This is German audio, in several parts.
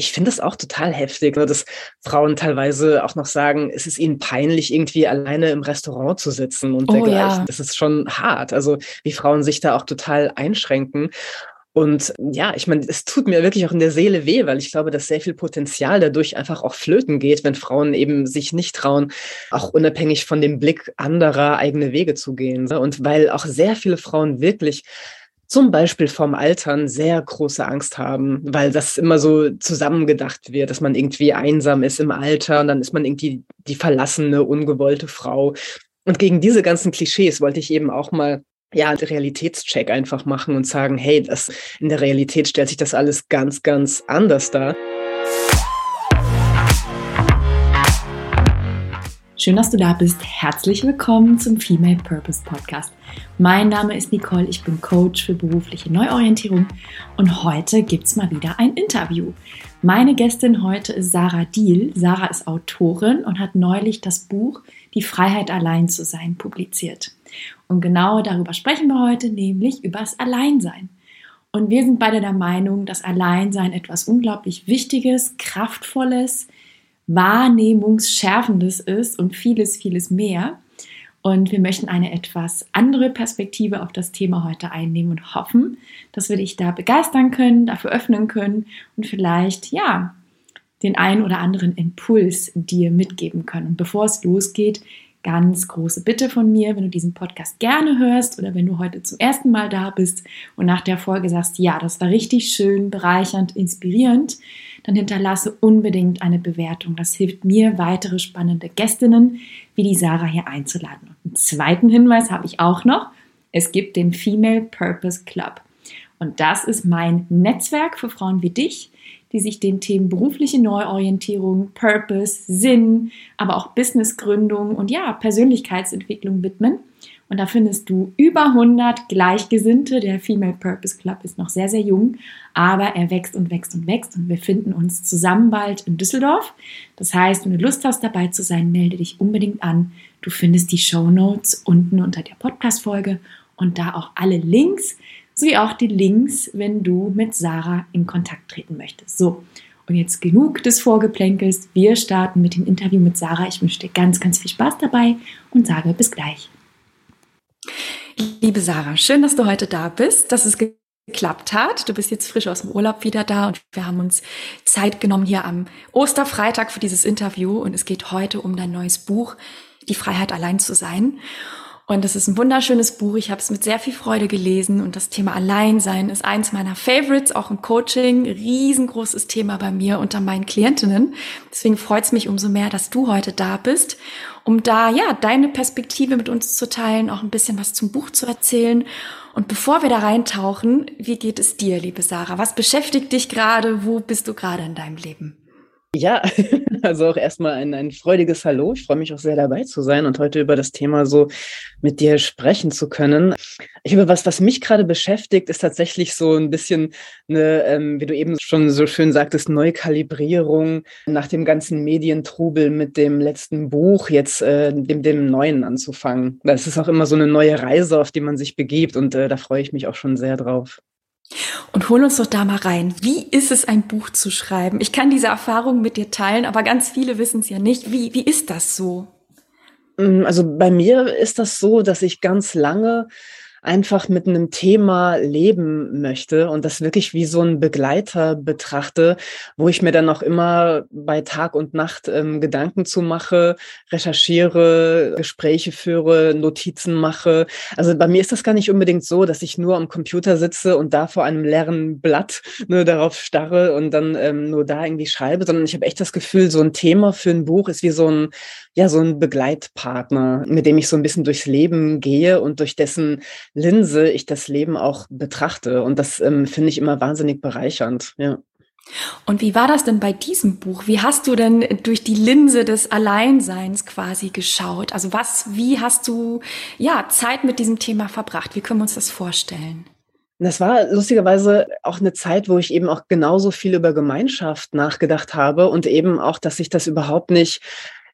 ich finde das auch total heftig, ne, dass Frauen teilweise auch noch sagen, es ist ihnen peinlich, irgendwie alleine im Restaurant zu sitzen und oh, dergleichen. Ja. Das ist schon hart. Also wie Frauen sich da auch total einschränken. Und ja, ich meine, es tut mir wirklich auch in der Seele weh, weil ich glaube, dass sehr viel Potenzial dadurch einfach auch flöten geht, wenn Frauen eben sich nicht trauen, auch unabhängig von dem Blick anderer eigene Wege zu gehen. Ne? Und weil auch sehr viele Frauen wirklich zum Beispiel vom Altern sehr große Angst haben, weil das immer so zusammengedacht wird, dass man irgendwie einsam ist im Alter und dann ist man irgendwie die verlassene, ungewollte Frau. Und gegen diese ganzen Klischees wollte ich eben auch mal ja, Realitätscheck einfach machen und sagen, hey, das, in der Realität stellt sich das alles ganz, ganz anders dar. Schön, dass du da bist. Herzlich willkommen zum Female Purpose Podcast. Mein Name ist Nicole, ich bin Coach für berufliche Neuorientierung und heute gibt es mal wieder ein Interview. Meine Gästin heute ist Sarah Diel. Sarah ist Autorin und hat neulich das Buch Die Freiheit allein zu sein publiziert. Und genau darüber sprechen wir heute, nämlich über das Alleinsein. Und wir sind beide der Meinung, dass Alleinsein etwas unglaublich Wichtiges, Kraftvolles, Wahrnehmungsschärfendes ist und vieles, vieles mehr. Und wir möchten eine etwas andere Perspektive auf das Thema heute einnehmen und hoffen, dass wir dich da begeistern können, dafür öffnen können und vielleicht, ja, den einen oder anderen Impuls dir mitgeben können. Und bevor es losgeht, ganz große Bitte von mir, wenn du diesen Podcast gerne hörst oder wenn du heute zum ersten Mal da bist und nach der Folge sagst, ja, das war richtig schön, bereichernd, inspirierend, dann hinterlasse unbedingt eine Bewertung. Das hilft mir, weitere spannende Gästinnen wie die Sarah hier einzuladen. Und einen zweiten Hinweis habe ich auch noch. Es gibt den Female Purpose Club. Und das ist mein Netzwerk für Frauen wie dich, die sich den Themen berufliche Neuorientierung, Purpose, Sinn, aber auch Businessgründung und ja, Persönlichkeitsentwicklung widmen. Und da findest du über 100 Gleichgesinnte. Der Female Purpose Club ist noch sehr, sehr jung, aber er wächst und wächst und wächst. Und wir finden uns zusammen bald in Düsseldorf. Das heißt, wenn du Lust hast, dabei zu sein, melde dich unbedingt an. Du findest die Show Notes unten unter der Podcast-Folge und da auch alle Links, sowie auch die Links, wenn du mit Sarah in Kontakt treten möchtest. So. Und jetzt genug des Vorgeplänkels. Wir starten mit dem Interview mit Sarah. Ich wünsche dir ganz, ganz viel Spaß dabei und sage bis gleich. Liebe Sarah, schön, dass du heute da bist, dass es geklappt hat. Du bist jetzt frisch aus dem Urlaub wieder da und wir haben uns Zeit genommen hier am Osterfreitag für dieses Interview und es geht heute um dein neues Buch, Die Freiheit allein zu sein. Und es ist ein wunderschönes Buch. Ich habe es mit sehr viel Freude gelesen und das Thema Alleinsein ist eins meiner Favorites, auch im Coaching. Riesengroßes Thema bei mir unter meinen Klientinnen. Deswegen freut es mich umso mehr, dass du heute da bist, um da ja deine Perspektive mit uns zu teilen, auch ein bisschen was zum Buch zu erzählen. Und bevor wir da reintauchen, wie geht es dir, liebe Sarah? Was beschäftigt dich gerade? Wo bist du gerade in deinem Leben? Ja, also auch erstmal ein, ein freudiges Hallo. Ich freue mich auch sehr dabei zu sein und heute über das Thema so mit dir sprechen zu können. Ich über was, was mich gerade beschäftigt, ist tatsächlich so ein bisschen eine, ähm, wie du eben schon so schön sagtest, Neukalibrierung nach dem ganzen Medientrubel mit dem letzten Buch, jetzt äh, dem, dem neuen anzufangen. Das ist auch immer so eine neue Reise, auf die man sich begibt und äh, da freue ich mich auch schon sehr drauf. Und hol uns doch da mal rein. Wie ist es, ein Buch zu schreiben? Ich kann diese Erfahrung mit dir teilen, aber ganz viele wissen es ja nicht. Wie, wie ist das so? Mm, also bei mir ist das so, dass ich ganz lange einfach mit einem Thema leben möchte und das wirklich wie so ein Begleiter betrachte, wo ich mir dann auch immer bei Tag und Nacht ähm, Gedanken zu mache, recherchiere, Gespräche führe, Notizen mache. Also bei mir ist das gar nicht unbedingt so, dass ich nur am Computer sitze und da vor einem leeren Blatt nur darauf starre und dann ähm, nur da irgendwie schreibe, sondern ich habe echt das Gefühl, so ein Thema für ein Buch ist wie so ein ja so ein Begleitpartner, mit dem ich so ein bisschen durchs Leben gehe und durch dessen Linse ich das Leben auch betrachte. Und das ähm, finde ich immer wahnsinnig bereichernd. Ja. Und wie war das denn bei diesem Buch? Wie hast du denn durch die Linse des Alleinseins quasi geschaut? Also was, wie hast du ja Zeit mit diesem Thema verbracht? Wie können wir uns das vorstellen? Das war lustigerweise auch eine Zeit, wo ich eben auch genauso viel über Gemeinschaft nachgedacht habe und eben auch, dass ich das überhaupt nicht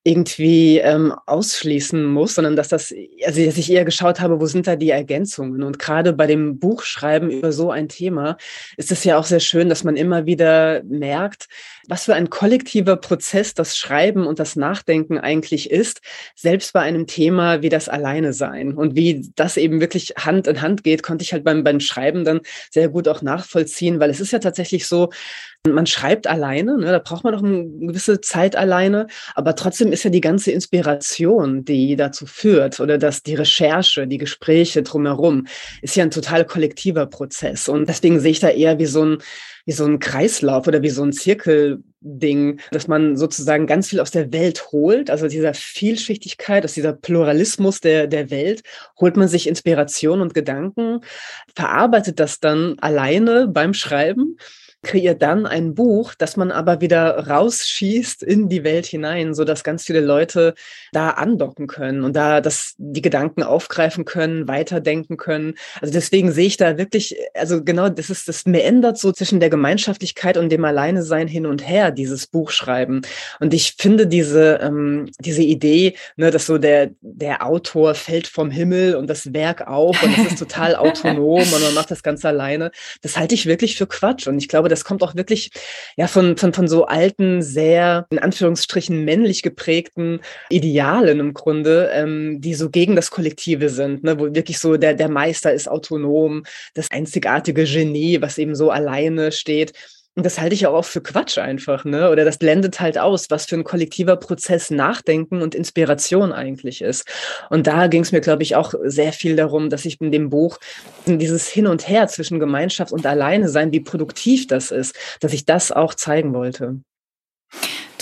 irgendwie ähm, ausschließen muss, sondern dass das, also dass ich eher geschaut habe, wo sind da die Ergänzungen? Und gerade bei dem Buchschreiben über so ein Thema ist es ja auch sehr schön, dass man immer wieder merkt, was für ein kollektiver Prozess das Schreiben und das Nachdenken eigentlich ist, selbst bei einem Thema wie das Alleine sein. Und wie das eben wirklich Hand in Hand geht, konnte ich halt beim, beim Schreiben dann sehr gut auch nachvollziehen, weil es ist ja tatsächlich so, man schreibt alleine, ne, da braucht man noch eine gewisse Zeit alleine, aber trotzdem ist ja die ganze Inspiration, die dazu führt, oder dass die Recherche, die Gespräche drumherum, ist ja ein total kollektiver Prozess. Und deswegen sehe ich da eher wie so ein, wie so ein Kreislauf oder wie so ein Zirkelding, dass man sozusagen ganz viel aus der Welt holt, also dieser Vielschichtigkeit, aus dieser Pluralismus der, der Welt, holt man sich Inspiration und Gedanken, verarbeitet das dann alleine beim Schreiben kreiert dann ein Buch, das man aber wieder rausschießt in die Welt hinein, so dass ganz viele Leute da andocken können und da das, die Gedanken aufgreifen können, weiterdenken können. Also deswegen sehe ich da wirklich, also genau, das ist, das mir ändert so zwischen der Gemeinschaftlichkeit und dem Alleinesein hin und her, dieses Buchschreiben. Und ich finde diese, ähm, diese Idee, ne, dass so der, der Autor fällt vom Himmel und das Werk auf und es ist total autonom und man macht das Ganze alleine, das halte ich wirklich für Quatsch. Und ich glaube, das kommt auch wirklich ja von, von, von so alten, sehr in Anführungsstrichen männlich geprägten Idealen im Grunde, ähm, die so gegen das Kollektive sind, ne? wo wirklich so der, der Meister ist autonom, das einzigartige Genie, was eben so alleine steht. Und das halte ich auch für Quatsch einfach, ne? Oder das blendet halt aus, was für ein kollektiver Prozess Nachdenken und Inspiration eigentlich ist. Und da ging es mir, glaube ich, auch sehr viel darum, dass ich in dem Buch dieses Hin und Her zwischen Gemeinschaft und Alleine sein, wie produktiv das ist, dass ich das auch zeigen wollte.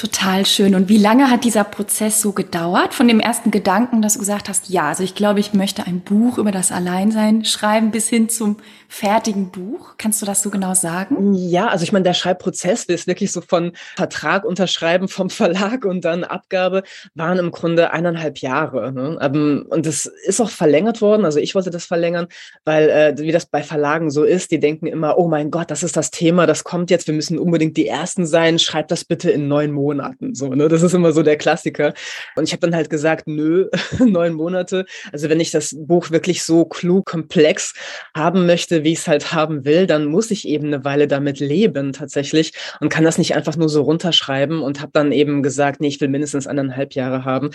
Total schön. Und wie lange hat dieser Prozess so gedauert? Von dem ersten Gedanken, dass du gesagt hast, ja, also ich glaube, ich möchte ein Buch über das Alleinsein schreiben, bis hin zum fertigen Buch. Kannst du das so genau sagen? Ja, also ich meine, der Schreibprozess ist wirklich so von Vertrag unterschreiben vom Verlag und dann Abgabe waren im Grunde eineinhalb Jahre. Ne? Ähm, und das ist auch verlängert worden. Also ich wollte das verlängern, weil äh, wie das bei Verlagen so ist, die denken immer, oh mein Gott, das ist das Thema, das kommt jetzt, wir müssen unbedingt die Ersten sein, schreib das bitte in neun Monaten. Monaten. So, ne? Das ist immer so der Klassiker. Und ich habe dann halt gesagt, nö, neun Monate. Also wenn ich das Buch wirklich so klug, komplex haben möchte, wie ich es halt haben will, dann muss ich eben eine Weile damit leben tatsächlich und kann das nicht einfach nur so runterschreiben und habe dann eben gesagt, nee, ich will mindestens anderthalb Jahre haben.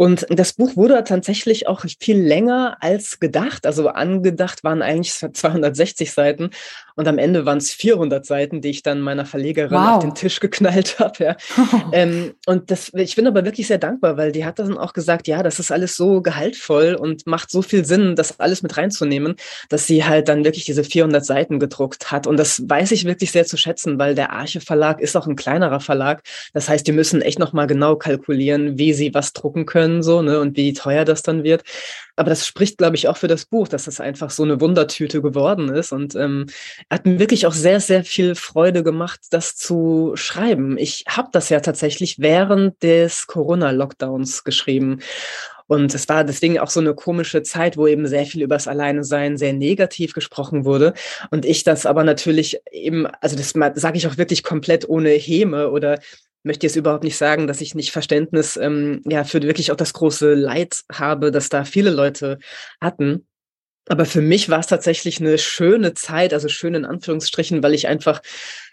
Und das Buch wurde tatsächlich auch viel länger als gedacht. Also angedacht waren eigentlich 260 Seiten und am Ende waren es 400 Seiten, die ich dann meiner Verlegerin wow. auf den Tisch geknallt habe. Ja. ähm, und das, ich bin aber wirklich sehr dankbar, weil die hat dann auch gesagt, ja, das ist alles so gehaltvoll und macht so viel Sinn, das alles mit reinzunehmen, dass sie halt dann wirklich diese 400 Seiten gedruckt hat. Und das weiß ich wirklich sehr zu schätzen, weil der Arche Verlag ist auch ein kleinerer Verlag. Das heißt, die müssen echt nochmal genau kalkulieren, wie sie was drucken können können, so, ne, und wie teuer das dann wird. Aber das spricht, glaube ich, auch für das Buch, dass es einfach so eine Wundertüte geworden ist. Und ähm, hat mir wirklich auch sehr, sehr viel Freude gemacht, das zu schreiben. Ich habe das ja tatsächlich während des Corona-Lockdowns geschrieben. Und es war deswegen auch so eine komische Zeit, wo eben sehr viel übers Alleinesein sehr negativ gesprochen wurde. Und ich das aber natürlich eben, also das sage ich auch wirklich komplett ohne Häme oder möchte jetzt überhaupt nicht sagen, dass ich nicht Verständnis ähm, ja für wirklich auch das große Leid habe, das da viele Leute hatten. Aber für mich war es tatsächlich eine schöne Zeit, also schön in Anführungsstrichen, weil ich einfach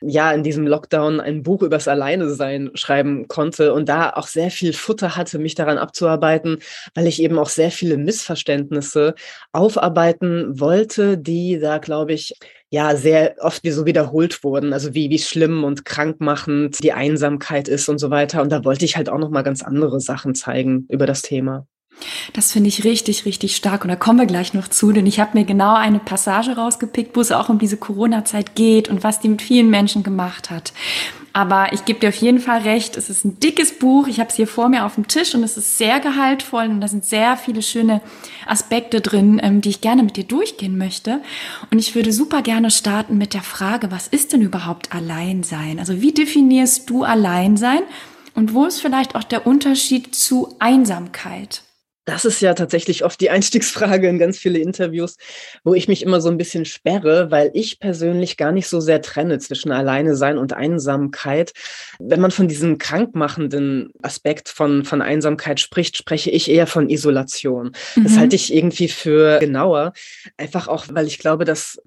ja in diesem Lockdown ein Buch übers Alleinesein schreiben konnte und da auch sehr viel Futter hatte, mich daran abzuarbeiten, weil ich eben auch sehr viele Missverständnisse aufarbeiten wollte, die da, glaube ich, ja sehr oft wie so wiederholt wurden, also wie wie schlimm und krankmachend die Einsamkeit ist und so weiter. Und da wollte ich halt auch noch mal ganz andere Sachen zeigen über das Thema. Das finde ich richtig, richtig stark. Und da kommen wir gleich noch zu, denn ich habe mir genau eine Passage rausgepickt, wo es auch um diese Corona-Zeit geht und was die mit vielen Menschen gemacht hat. Aber ich gebe dir auf jeden Fall recht, es ist ein dickes Buch. Ich habe es hier vor mir auf dem Tisch und es ist sehr gehaltvoll und da sind sehr viele schöne Aspekte drin, ähm, die ich gerne mit dir durchgehen möchte. Und ich würde super gerne starten mit der Frage, was ist denn überhaupt Alleinsein? Also wie definierst du Alleinsein und wo ist vielleicht auch der Unterschied zu Einsamkeit? Das ist ja tatsächlich oft die Einstiegsfrage in ganz viele Interviews, wo ich mich immer so ein bisschen sperre, weil ich persönlich gar nicht so sehr trenne zwischen Alleine sein und Einsamkeit. Wenn man von diesem krankmachenden Aspekt von, von Einsamkeit spricht, spreche ich eher von Isolation. Mhm. Das halte ich irgendwie für genauer. Einfach auch, weil ich glaube, dass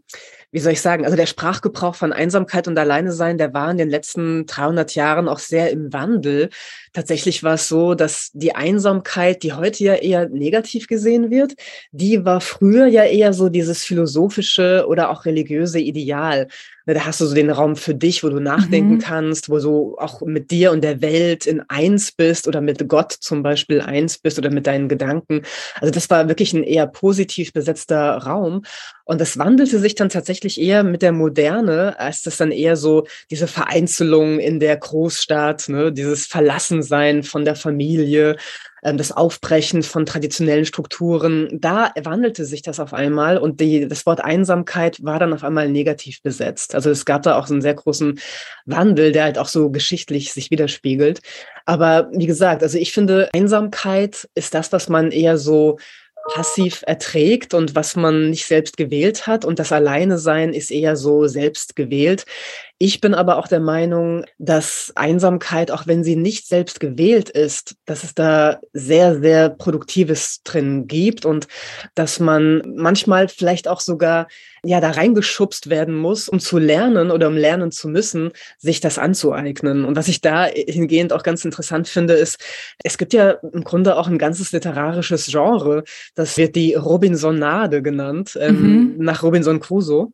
wie soll ich sagen, also der Sprachgebrauch von Einsamkeit und Alleine sein, der war in den letzten 300 Jahren auch sehr im Wandel. Tatsächlich war es so, dass die Einsamkeit, die heute ja eher negativ gesehen wird, die war früher ja eher so dieses philosophische oder auch religiöse Ideal. Ne, da hast du so den Raum für dich, wo du nachdenken mhm. kannst, wo du auch mit dir und der Welt in eins bist oder mit Gott zum Beispiel eins bist oder mit deinen Gedanken. Also das war wirklich ein eher positiv besetzter Raum. Und das wandelte sich dann tatsächlich eher mit der Moderne, als das dann eher so diese Vereinzelung in der Großstadt, ne, dieses Verlassensein von der Familie, das Aufbrechen von traditionellen Strukturen, da wandelte sich das auf einmal und die, das Wort Einsamkeit war dann auf einmal negativ besetzt. Also es gab da auch so einen sehr großen Wandel, der halt auch so geschichtlich sich widerspiegelt. Aber wie gesagt, also ich finde, Einsamkeit ist das, was man eher so passiv erträgt und was man nicht selbst gewählt hat. Und das Alleine sein ist eher so selbst gewählt. Ich bin aber auch der Meinung, dass Einsamkeit, auch wenn sie nicht selbst gewählt ist, dass es da sehr, sehr Produktives drin gibt und dass man manchmal vielleicht auch sogar ja da reingeschubst werden muss, um zu lernen oder um lernen zu müssen, sich das anzueignen. Und was ich da hingehend auch ganz interessant finde, ist, es gibt ja im Grunde auch ein ganzes literarisches Genre, das wird die Robinsonade genannt, ähm, mhm. nach Robinson Crusoe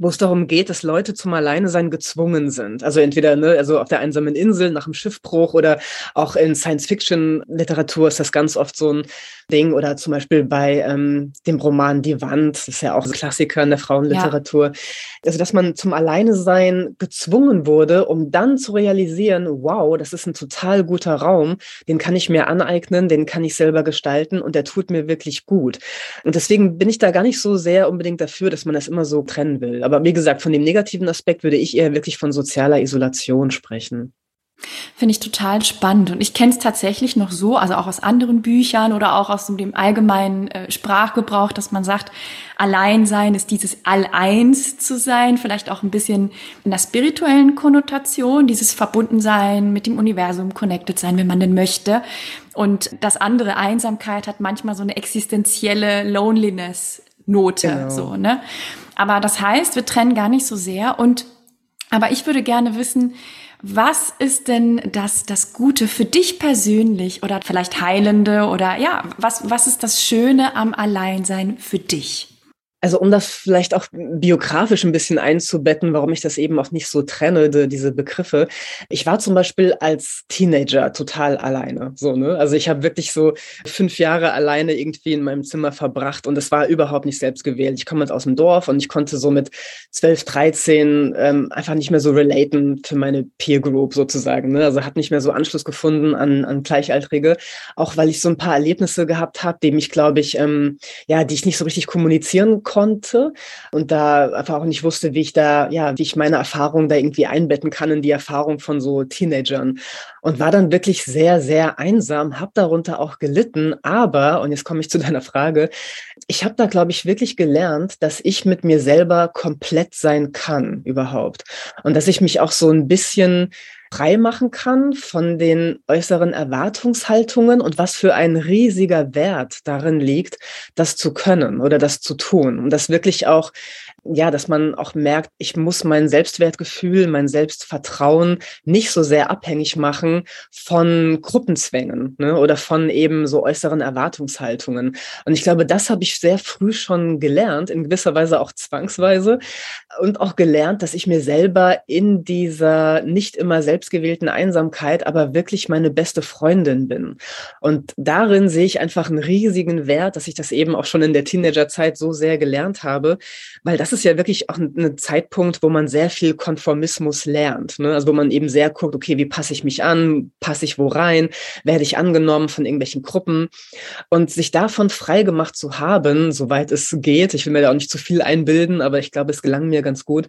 wo es darum geht, dass Leute zum Alleinesein gezwungen sind. Also entweder ne, also auf der einsamen Insel nach einem Schiffbruch oder auch in Science-Fiction-Literatur ist das ganz oft so ein Ding. Oder zum Beispiel bei ähm, dem Roman Die Wand, das ist ja auch ein Klassiker in der Frauenliteratur. Ja. Also dass man zum Alleinesein gezwungen wurde, um dann zu realisieren, wow, das ist ein total guter Raum, den kann ich mir aneignen, den kann ich selber gestalten und der tut mir wirklich gut. Und deswegen bin ich da gar nicht so sehr unbedingt dafür, dass man das immer so trennen will. Aber wie gesagt, von dem negativen Aspekt würde ich eher wirklich von sozialer Isolation sprechen. Finde ich total spannend. Und ich kenne es tatsächlich noch so, also auch aus anderen Büchern oder auch aus dem allgemeinen äh, Sprachgebrauch, dass man sagt, Alleinsein ist dieses All-Eins zu sein, vielleicht auch ein bisschen in der spirituellen Konnotation, dieses Verbundensein mit dem Universum, connected sein, wenn man denn möchte. Und das andere Einsamkeit hat manchmal so eine existenzielle Loneliness Note, genau. so, ne? Aber das heißt, wir trennen gar nicht so sehr und, aber ich würde gerne wissen, was ist denn das, das Gute für dich persönlich oder vielleicht Heilende oder ja, was, was ist das Schöne am Alleinsein für dich? Also um das vielleicht auch biografisch ein bisschen einzubetten, warum ich das eben auch nicht so trenne, die, diese Begriffe. Ich war zum Beispiel als Teenager total alleine. So, ne? Also ich habe wirklich so fünf Jahre alleine irgendwie in meinem Zimmer verbracht und es war überhaupt nicht selbst gewählt. Ich komme halt aus dem Dorf und ich konnte so mit 12, 13 ähm, einfach nicht mehr so relaten für meine Peer Group sozusagen. Ne? Also hat nicht mehr so Anschluss gefunden an, an Gleichaltrige, auch weil ich so ein paar Erlebnisse gehabt habe, die mich, glaube ich, ähm, ja, die ich nicht so richtig kommunizieren konnte und da einfach auch nicht wusste, wie ich da, ja, wie ich meine Erfahrung da irgendwie einbetten kann in die Erfahrung von so Teenagern. Und war dann wirklich sehr, sehr einsam, habe darunter auch gelitten, aber, und jetzt komme ich zu deiner Frage, ich habe da, glaube ich, wirklich gelernt, dass ich mit mir selber komplett sein kann überhaupt. Und dass ich mich auch so ein bisschen frei machen kann von den äußeren Erwartungshaltungen und was für ein riesiger Wert darin liegt, das zu können oder das zu tun. Und das wirklich auch ja, dass man auch merkt, ich muss mein Selbstwertgefühl, mein Selbstvertrauen nicht so sehr abhängig machen von Gruppenzwängen ne, oder von eben so äußeren Erwartungshaltungen. Und ich glaube, das habe ich sehr früh schon gelernt, in gewisser Weise auch zwangsweise und auch gelernt, dass ich mir selber in dieser nicht immer selbstgewählten Einsamkeit aber wirklich meine beste Freundin bin. Und darin sehe ich einfach einen riesigen Wert, dass ich das eben auch schon in der Teenagerzeit so sehr gelernt habe, weil das ist ja wirklich auch ein, Zeitpunkt, wo man sehr viel Konformismus lernt. Ne? Also wo man eben sehr guckt, okay, wie passe ich mich an, passe ich wo rein, werde ich angenommen von irgendwelchen Gruppen und sich davon frei gemacht zu haben, soweit es geht. Ich will mir da auch nicht zu viel einbilden, aber ich glaube, es gelang mir ganz gut.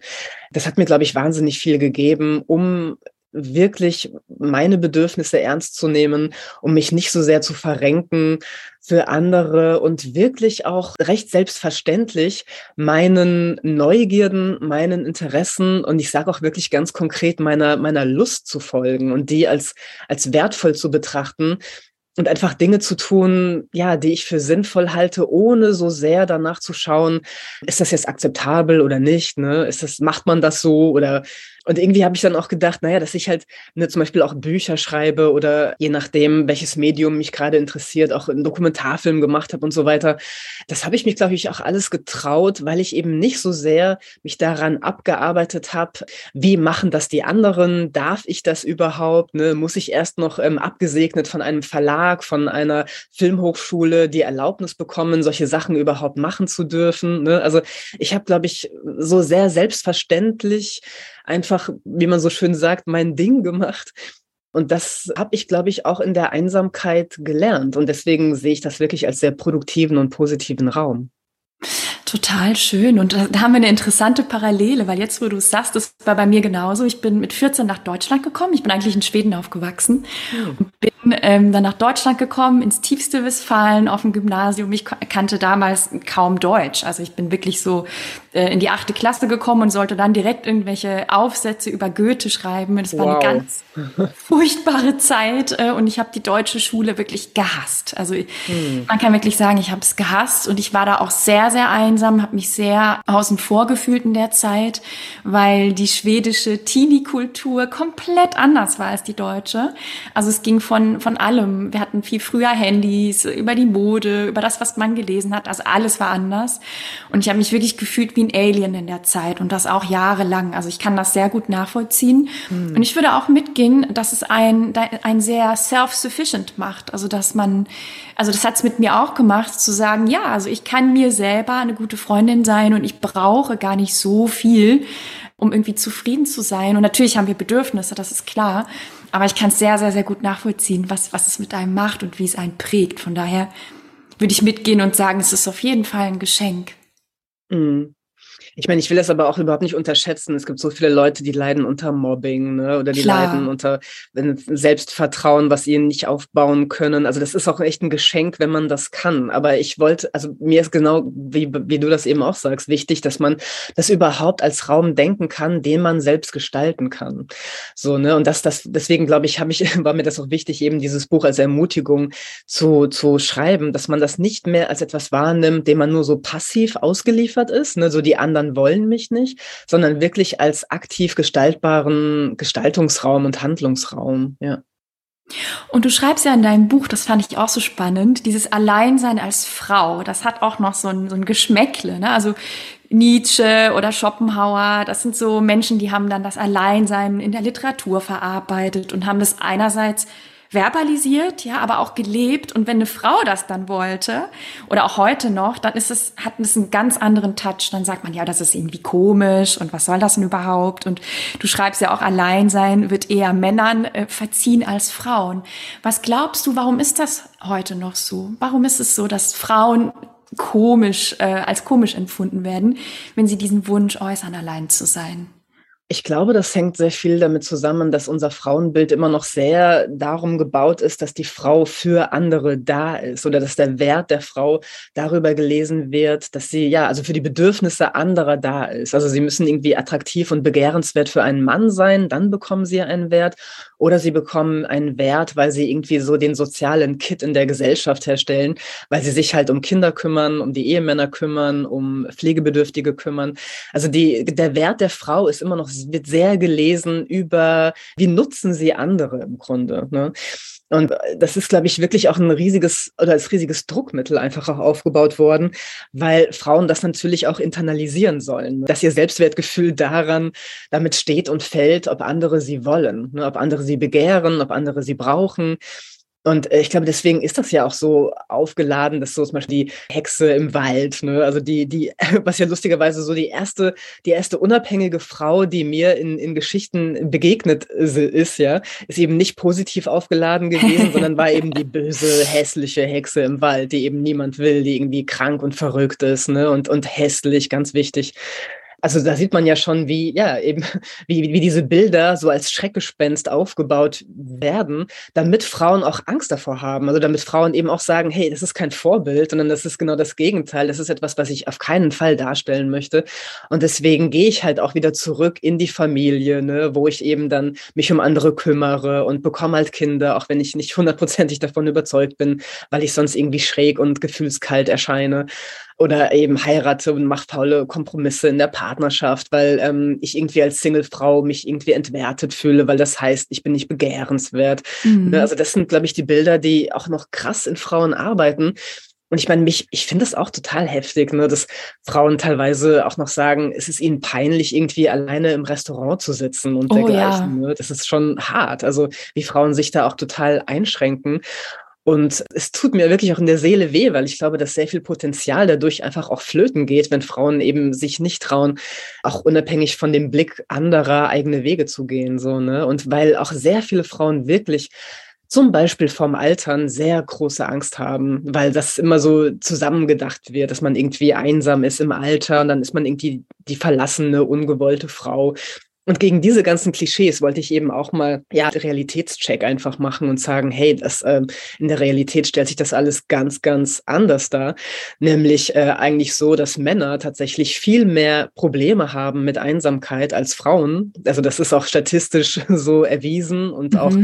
Das hat mir, glaube ich, wahnsinnig viel gegeben, um wirklich meine Bedürfnisse ernst zu nehmen, um mich nicht so sehr zu verrenken für andere und wirklich auch recht selbstverständlich meinen Neugierden, meinen Interessen und ich sage auch wirklich ganz konkret meiner, meiner Lust zu folgen und die als, als wertvoll zu betrachten, und einfach Dinge zu tun, ja, die ich für sinnvoll halte, ohne so sehr danach zu schauen, ist das jetzt akzeptabel oder nicht, ne? Ist das, macht man das so oder und irgendwie habe ich dann auch gedacht, naja, dass ich halt ne, zum Beispiel auch Bücher schreibe oder je nachdem, welches Medium mich gerade interessiert, auch einen Dokumentarfilm gemacht habe und so weiter. Das habe ich mich, glaube ich, auch alles getraut, weil ich eben nicht so sehr mich daran abgearbeitet habe, wie machen das die anderen? Darf ich das überhaupt? Ne? Muss ich erst noch ähm, abgesegnet von einem Verlag, von einer Filmhochschule die Erlaubnis bekommen, solche Sachen überhaupt machen zu dürfen? Ne? Also ich habe, glaube ich, so sehr selbstverständlich einfach, wie man so schön sagt, mein Ding gemacht. Und das habe ich, glaube ich, auch in der Einsamkeit gelernt. Und deswegen sehe ich das wirklich als sehr produktiven und positiven Raum. Total schön. Und da haben wir eine interessante Parallele, weil jetzt, wo du es sagst, das war bei mir genauso. Ich bin mit 14 nach Deutschland gekommen. Ich bin eigentlich in Schweden aufgewachsen mhm. und bin ähm, dann nach Deutschland gekommen, ins tiefste Westfalen auf dem Gymnasium. Ich kannte damals kaum Deutsch. Also ich bin wirklich so äh, in die achte Klasse gekommen und sollte dann direkt irgendwelche Aufsätze über Goethe schreiben. Das war wow. eine ganz furchtbare Zeit äh, und ich habe die deutsche Schule wirklich gehasst. Also mhm. man kann wirklich sagen, ich habe es gehasst und ich war da auch sehr, sehr einsam einsam, habe mich sehr außen vor gefühlt in der Zeit, weil die schwedische Teenie-Kultur komplett anders war als die deutsche. Also es ging von, von allem. Wir hatten viel früher Handys, über die Mode, über das, was man gelesen hat. Also alles war anders. Und ich habe mich wirklich gefühlt wie ein Alien in der Zeit und das auch jahrelang. Also ich kann das sehr gut nachvollziehen. Mhm. Und ich würde auch mitgehen, dass es ein, ein sehr self-sufficient macht. Also dass man, also das hat es mit mir auch gemacht, zu sagen, ja, also ich kann mir selber eine gute gute Freundin sein und ich brauche gar nicht so viel, um irgendwie zufrieden zu sein. Und natürlich haben wir Bedürfnisse, das ist klar. Aber ich kann es sehr, sehr, sehr gut nachvollziehen, was, was es mit einem macht und wie es einen prägt. Von daher würde ich mitgehen und sagen, es ist auf jeden Fall ein Geschenk. Mhm. Ich meine, ich will das aber auch überhaupt nicht unterschätzen. Es gibt so viele Leute, die leiden unter Mobbing ne? oder die Klar. leiden unter Selbstvertrauen, was sie nicht aufbauen können. Also das ist auch echt ein Geschenk, wenn man das kann. Aber ich wollte, also mir ist genau, wie, wie du das eben auch sagst, wichtig, dass man das überhaupt als Raum denken kann, den man selbst gestalten kann. So, ne? Und das, das, deswegen glaube ich, habe ich, war mir das auch wichtig, eben dieses Buch als Ermutigung zu, zu schreiben, dass man das nicht mehr als etwas wahrnimmt, dem man nur so passiv ausgeliefert ist, ne? so die anderen anderen wollen mich nicht, sondern wirklich als aktiv gestaltbaren Gestaltungsraum und Handlungsraum, ja. Und du schreibst ja in deinem Buch, das fand ich auch so spannend, dieses Alleinsein als Frau, das hat auch noch so ein, so ein Geschmäckle. Ne? Also Nietzsche oder Schopenhauer, das sind so Menschen, die haben dann das Alleinsein in der Literatur verarbeitet und haben das einerseits verbalisiert, ja, aber auch gelebt. Und wenn eine Frau das dann wollte oder auch heute noch, dann ist es, hat es einen ganz anderen Touch. Dann sagt man, ja, das ist irgendwie komisch und was soll das denn überhaupt? Und du schreibst ja auch, Alleinsein wird eher Männern äh, verziehen als Frauen. Was glaubst du, warum ist das heute noch so? Warum ist es so, dass Frauen komisch, äh, als komisch empfunden werden, wenn sie diesen Wunsch äußern, allein zu sein? Ich glaube, das hängt sehr viel damit zusammen, dass unser Frauenbild immer noch sehr darum gebaut ist, dass die Frau für andere da ist oder dass der Wert der Frau darüber gelesen wird, dass sie ja, also für die Bedürfnisse anderer da ist. Also sie müssen irgendwie attraktiv und begehrenswert für einen Mann sein, dann bekommen sie einen Wert oder sie bekommen einen Wert, weil sie irgendwie so den sozialen Kit in der Gesellschaft herstellen, weil sie sich halt um Kinder kümmern, um die Ehemänner kümmern, um Pflegebedürftige kümmern. Also die, der Wert der Frau ist immer noch wird sehr gelesen über, wie nutzen sie andere im Grunde. Ne? Und das ist, glaube ich, wirklich auch ein riesiges oder als riesiges Druckmittel einfach auch aufgebaut worden, weil Frauen das natürlich auch internalisieren sollen, dass ihr Selbstwertgefühl daran damit steht und fällt, ob andere sie wollen, ne? ob andere sie begehren, ob andere sie brauchen. Und äh, ich glaube, deswegen ist das ja auch so aufgeladen, dass so zum Beispiel die Hexe im Wald, ne, also die, die, was ja lustigerweise so die erste, die erste unabhängige Frau, die mir in, in Geschichten begegnet ist, ja, ist eben nicht positiv aufgeladen gewesen, sondern war eben die böse, hässliche Hexe im Wald, die eben niemand will, die irgendwie krank und verrückt ist, ne, und, und hässlich, ganz wichtig. Also da sieht man ja schon, wie, ja, eben, wie, wie diese Bilder so als Schreckgespenst aufgebaut werden, damit Frauen auch Angst davor haben. Also damit Frauen eben auch sagen, hey, das ist kein Vorbild, sondern das ist genau das Gegenteil. Das ist etwas, was ich auf keinen Fall darstellen möchte. Und deswegen gehe ich halt auch wieder zurück in die Familie, ne, wo ich eben dann mich um andere kümmere und bekomme halt Kinder, auch wenn ich nicht hundertprozentig davon überzeugt bin, weil ich sonst irgendwie schräg und gefühlskalt erscheine oder eben heirate und mache faule Kompromisse in der Partnerschaft, weil ähm, ich irgendwie als Singlefrau mich irgendwie entwertet fühle, weil das heißt, ich bin nicht begehrenswert. Mhm. Ne, also das sind, glaube ich, die Bilder, die auch noch krass in Frauen arbeiten. Und ich meine, mich, ich finde das auch total heftig, ne, dass Frauen teilweise auch noch sagen, es ist ihnen peinlich, irgendwie alleine im Restaurant zu sitzen und oh, dergleichen. Ja. Ne? Das ist schon hart. Also wie Frauen sich da auch total einschränken. Und es tut mir wirklich auch in der Seele weh, weil ich glaube, dass sehr viel Potenzial dadurch einfach auch flöten geht, wenn Frauen eben sich nicht trauen, auch unabhängig von dem Blick anderer eigene Wege zu gehen, so, ne? Und weil auch sehr viele Frauen wirklich zum Beispiel vom Altern sehr große Angst haben, weil das immer so zusammengedacht wird, dass man irgendwie einsam ist im Alter und dann ist man irgendwie die verlassene, ungewollte Frau. Und gegen diese ganzen Klischees wollte ich eben auch mal ja Realitätscheck einfach machen und sagen, hey, das ähm, in der Realität stellt sich das alles ganz, ganz anders dar, nämlich äh, eigentlich so, dass Männer tatsächlich viel mehr Probleme haben mit Einsamkeit als Frauen. Also das ist auch statistisch so erwiesen und mhm. auch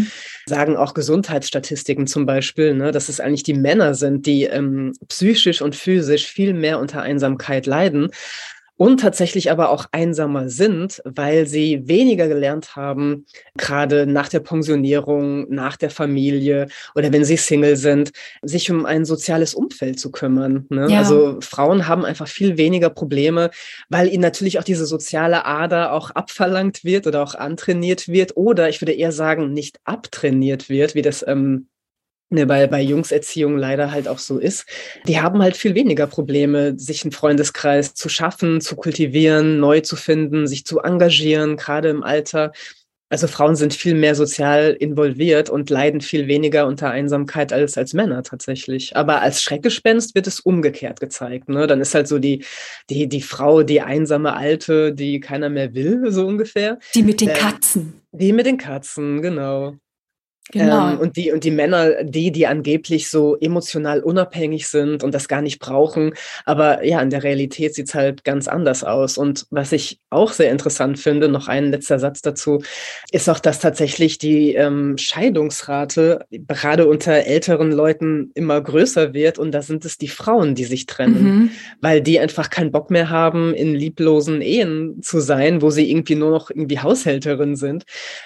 sagen auch Gesundheitsstatistiken zum Beispiel, ne, dass es eigentlich die Männer sind, die ähm, psychisch und physisch viel mehr unter Einsamkeit leiden und tatsächlich aber auch einsamer sind, weil sie weniger gelernt haben, gerade nach der Pensionierung, nach der Familie oder wenn sie Single sind, sich um ein soziales Umfeld zu kümmern. Ne? Ja. Also Frauen haben einfach viel weniger Probleme, weil ihnen natürlich auch diese soziale Ader auch abverlangt wird oder auch antrainiert wird oder ich würde eher sagen, nicht abtrainiert wird, wie das ähm, ne, bei, bei Jungserziehung leider halt auch so ist, die haben halt viel weniger Probleme, sich einen Freundeskreis zu schaffen, zu kultivieren, neu zu finden, sich zu engagieren, gerade im Alter. Also Frauen sind viel mehr sozial involviert und leiden viel weniger unter Einsamkeit als als Männer tatsächlich. Aber als Schreckgespenst wird es umgekehrt gezeigt. Ne? Dann ist halt so die, die, die Frau, die einsame Alte, die keiner mehr will, so ungefähr. Die mit den äh, Katzen. Die mit den Katzen, genau. Genau. Ähm, und, die, und die Männer, die, die angeblich so emotional unabhängig sind und das gar nicht brauchen. Aber ja, in der Realität sieht es halt ganz anders aus. Und was ich auch sehr interessant finde, noch ein letzter Satz dazu, ist auch, dass tatsächlich die ähm, Scheidungsrate gerade unter älteren Leuten immer größer wird. Und da sind es die Frauen, die sich trennen, mhm. weil die einfach keinen Bock mehr haben, in lieblosen Ehen zu sein, wo sie irgendwie nur noch irgendwie Haushälterin sind.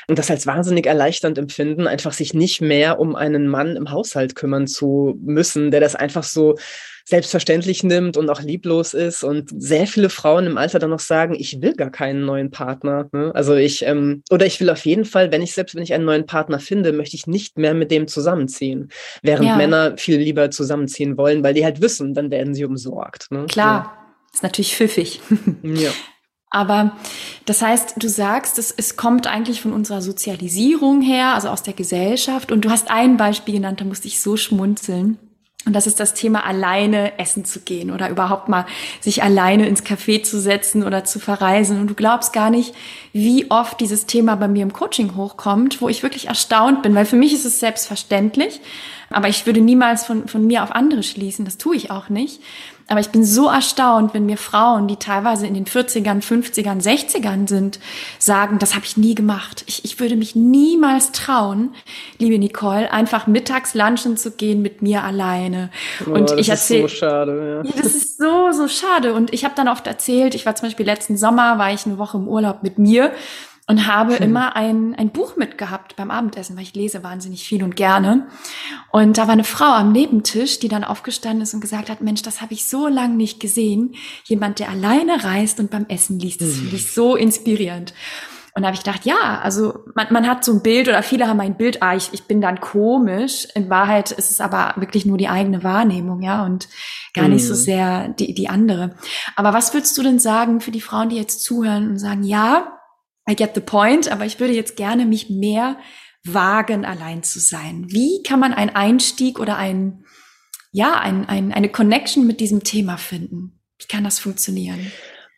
Und das als wahnsinnig erleichternd empfinden, einfach einfach sich nicht mehr um einen Mann im Haushalt kümmern zu müssen, der das einfach so selbstverständlich nimmt und auch lieblos ist. Und sehr viele Frauen im Alter dann noch sagen, ich will gar keinen neuen Partner. Ne? Also ich, ähm, oder ich will auf jeden Fall, wenn ich selbst, wenn ich einen neuen Partner finde, möchte ich nicht mehr mit dem zusammenziehen. Während ja. Männer viel lieber zusammenziehen wollen, weil die halt wissen, dann werden sie umsorgt. Ne? Klar. Ja. Ist natürlich pfiffig. ja. Aber das heißt, du sagst, es, es kommt eigentlich von unserer Sozialisierung her, also aus der Gesellschaft. Und du hast ein Beispiel genannt, da musste ich so schmunzeln. Und das ist das Thema alleine essen zu gehen oder überhaupt mal sich alleine ins Café zu setzen oder zu verreisen. Und du glaubst gar nicht, wie oft dieses Thema bei mir im Coaching hochkommt, wo ich wirklich erstaunt bin, weil für mich ist es selbstverständlich. Aber ich würde niemals von, von mir auf andere schließen. Das tue ich auch nicht. Aber ich bin so erstaunt, wenn mir Frauen, die teilweise in den 40ern, 50ern, 60ern sind, sagen, das habe ich nie gemacht. Ich, ich würde mich niemals trauen, liebe Nicole, einfach mittags lunchen zu gehen mit mir alleine. Oh, und ich erzähle, so schade. Ja. ja. das ist so so schade. Und ich habe dann oft erzählt, ich war zum Beispiel letzten Sommer, war ich eine Woche im Urlaub mit mir und habe hm. immer ein, ein Buch mitgehabt beim Abendessen, weil ich lese wahnsinnig viel und gerne. Und da war eine Frau am Nebentisch, die dann aufgestanden ist und gesagt hat, Mensch, das habe ich so lange nicht gesehen. Jemand, der alleine reist und beim Essen liest. Das finde ich hm. so inspirierend. Und da habe ich gedacht, ja, also man, man hat so ein Bild oder viele haben ein Bild, ah, ich, ich bin dann komisch. In Wahrheit ist es aber wirklich nur die eigene Wahrnehmung, ja, und gar nicht so hm. sehr die, die andere. Aber was würdest du denn sagen für die Frauen, die jetzt zuhören und sagen, ja, I get the point, aber ich würde jetzt gerne mich mehr wagen, allein zu sein. Wie kann man einen Einstieg oder ein, ja, ein, ein, eine Connection mit diesem Thema finden? Wie kann das funktionieren?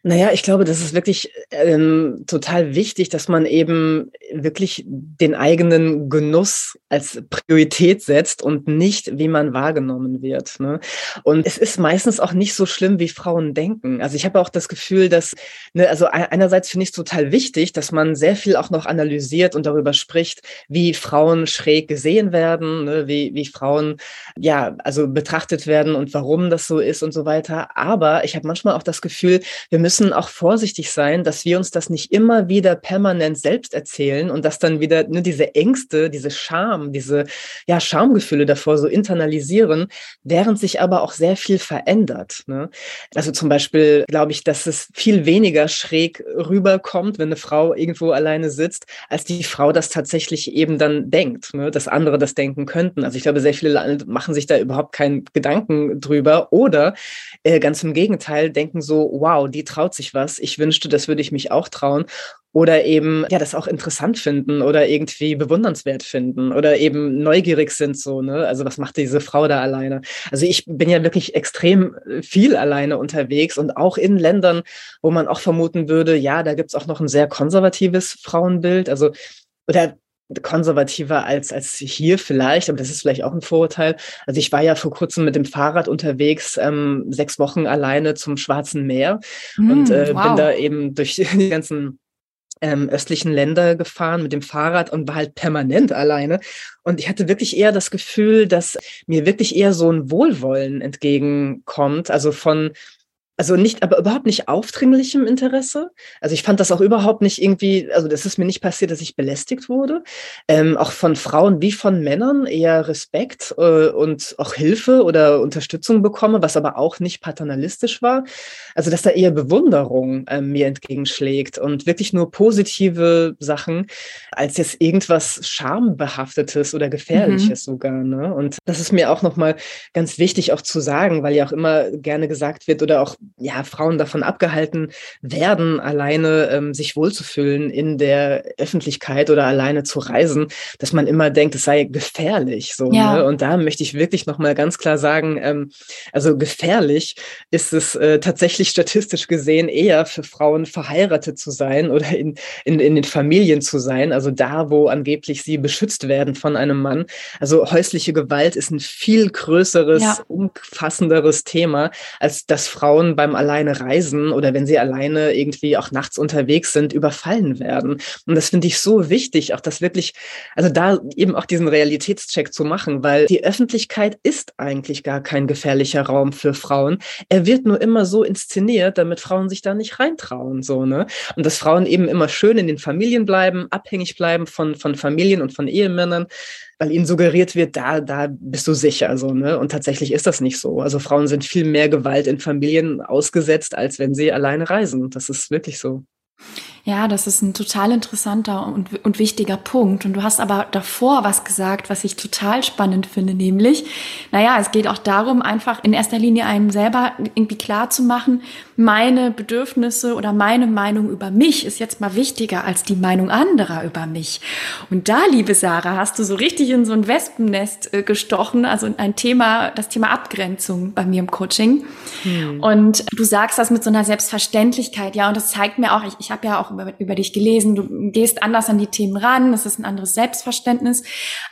Naja, ich glaube, das ist wirklich ähm, total wichtig, dass man eben wirklich den eigenen Genuss als Priorität setzt und nicht, wie man wahrgenommen wird. Ne? Und es ist meistens auch nicht so schlimm, wie Frauen denken. Also ich habe auch das Gefühl, dass, ne, also einerseits finde ich es total wichtig, dass man sehr viel auch noch analysiert und darüber spricht, wie Frauen schräg gesehen werden, ne? wie, wie Frauen ja also betrachtet werden und warum das so ist und so weiter. Aber ich habe manchmal auch das Gefühl, wir müssen müssen auch vorsichtig sein, dass wir uns das nicht immer wieder permanent selbst erzählen und dass dann wieder ne, diese Ängste, diese Scham, diese ja, Schamgefühle davor so internalisieren, während sich aber auch sehr viel verändert. Ne? Also zum Beispiel glaube ich, dass es viel weniger schräg rüberkommt, wenn eine Frau irgendwo alleine sitzt, als die Frau das tatsächlich eben dann denkt, ne? dass andere das denken könnten. Also ich glaube, sehr viele machen sich da überhaupt keinen Gedanken drüber oder äh, ganz im Gegenteil denken so, wow, die traut traut sich was. Ich wünschte, das würde ich mich auch trauen. Oder eben, ja, das auch interessant finden oder irgendwie bewundernswert finden oder eben neugierig sind so, ne? Also was macht diese Frau da alleine? Also ich bin ja wirklich extrem äh, viel alleine unterwegs und auch in Ländern, wo man auch vermuten würde, ja, da gibt's auch noch ein sehr konservatives Frauenbild. Also, oder konservativer als, als hier vielleicht, aber das ist vielleicht auch ein Vorurteil. Also ich war ja vor kurzem mit dem Fahrrad unterwegs, ähm, sechs Wochen alleine zum Schwarzen Meer mm, und äh, wow. bin da eben durch die ganzen ähm, östlichen Länder gefahren mit dem Fahrrad und war halt permanent alleine. Und ich hatte wirklich eher das Gefühl, dass mir wirklich eher so ein Wohlwollen entgegenkommt, also von also nicht, aber überhaupt nicht aufdringlichem Interesse. Also ich fand das auch überhaupt nicht irgendwie, also das ist mir nicht passiert, dass ich belästigt wurde. Ähm, auch von Frauen wie von Männern eher Respekt äh, und auch Hilfe oder Unterstützung bekomme, was aber auch nicht paternalistisch war. Also dass da eher Bewunderung äh, mir entgegenschlägt und wirklich nur positive Sachen, als jetzt irgendwas Schambehaftetes oder Gefährliches mhm. sogar. Ne? Und das ist mir auch nochmal ganz wichtig auch zu sagen, weil ja auch immer gerne gesagt wird oder auch ja, Frauen davon abgehalten werden, alleine ähm, sich wohlzufühlen in der Öffentlichkeit oder alleine zu reisen, dass man immer denkt, es sei gefährlich. So, ja. ne? Und da möchte ich wirklich nochmal ganz klar sagen, ähm, also gefährlich ist es äh, tatsächlich statistisch gesehen eher für Frauen verheiratet zu sein oder in, in, in den Familien zu sein, also da, wo angeblich sie beschützt werden von einem Mann. Also häusliche Gewalt ist ein viel größeres, ja. umfassenderes Thema, als dass Frauen beim alleine Reisen oder wenn sie alleine irgendwie auch nachts unterwegs sind, überfallen werden. Und das finde ich so wichtig, auch das wirklich, also da eben auch diesen Realitätscheck zu machen, weil die Öffentlichkeit ist eigentlich gar kein gefährlicher Raum für Frauen. Er wird nur immer so inszeniert, damit Frauen sich da nicht reintrauen, so, ne? Und dass Frauen eben immer schön in den Familien bleiben, abhängig bleiben von, von Familien und von Ehemännern weil ihnen suggeriert wird, da, da bist du sicher, so, ne? Und tatsächlich ist das nicht so. Also Frauen sind viel mehr Gewalt in Familien ausgesetzt, als wenn sie alleine reisen. Das ist wirklich so. Ja, das ist ein total interessanter und, und wichtiger Punkt. Und du hast aber davor was gesagt, was ich total spannend finde, nämlich, naja, es geht auch darum, einfach in erster Linie einem selber irgendwie klar zu machen, meine Bedürfnisse oder meine Meinung über mich ist jetzt mal wichtiger als die Meinung anderer über mich. Und da, liebe Sarah, hast du so richtig in so ein Wespennest äh, gestochen, also ein Thema, das Thema Abgrenzung bei mir im Coaching. Hm. Und du sagst das mit so einer Selbstverständlichkeit, ja, und das zeigt mir auch, ich, ich habe ja auch über, über dich gelesen, du gehst anders an die Themen ran, es ist ein anderes Selbstverständnis.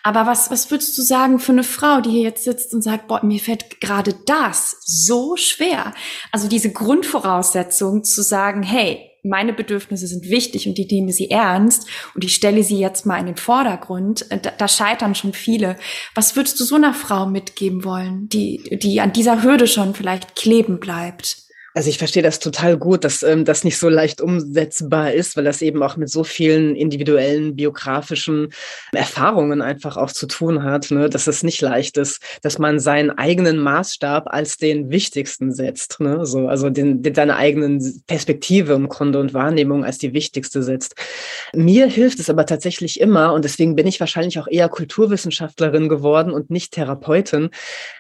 Aber was, was würdest du sagen für eine Frau, die hier jetzt sitzt und sagt, boah, mir fällt gerade das so schwer? Also diese Grundvoraussetzung zu sagen, hey, meine Bedürfnisse sind wichtig und ich nehme sie ernst und ich stelle sie jetzt mal in den Vordergrund, äh, da, da scheitern schon viele. Was würdest du so einer Frau mitgeben wollen, die, die an dieser Hürde schon vielleicht kleben bleibt? Also ich verstehe das total gut, dass ähm, das nicht so leicht umsetzbar ist, weil das eben auch mit so vielen individuellen biografischen Erfahrungen einfach auch zu tun hat, ne? dass es nicht leicht ist, dass man seinen eigenen Maßstab als den wichtigsten setzt, ne? so, also den, den, seine eigenen Perspektive im Grunde und Wahrnehmung als die wichtigste setzt. Mir hilft es aber tatsächlich immer, und deswegen bin ich wahrscheinlich auch eher Kulturwissenschaftlerin geworden und nicht Therapeutin,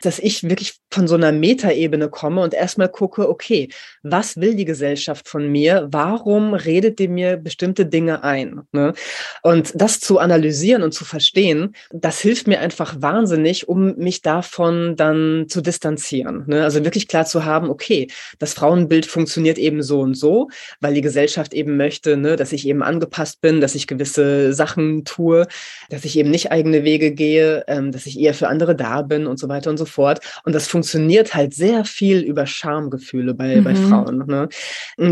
dass ich wirklich von so einer Metaebene komme und erstmal gucke, okay, was will die Gesellschaft von mir? Warum redet die mir bestimmte Dinge ein? Ne? Und das zu analysieren und zu verstehen, das hilft mir einfach wahnsinnig, um mich davon dann zu distanzieren. Ne? Also wirklich klar zu haben, okay, das Frauenbild funktioniert eben so und so, weil die Gesellschaft eben möchte, ne, dass ich eben angepasst bin, dass ich gewisse Sachen tue, dass ich eben nicht eigene Wege gehe, ähm, dass ich eher für andere da bin und so weiter und so fort. Und das funktioniert halt sehr viel über Schamgefühle bei, mhm. bei Frauen. Ne?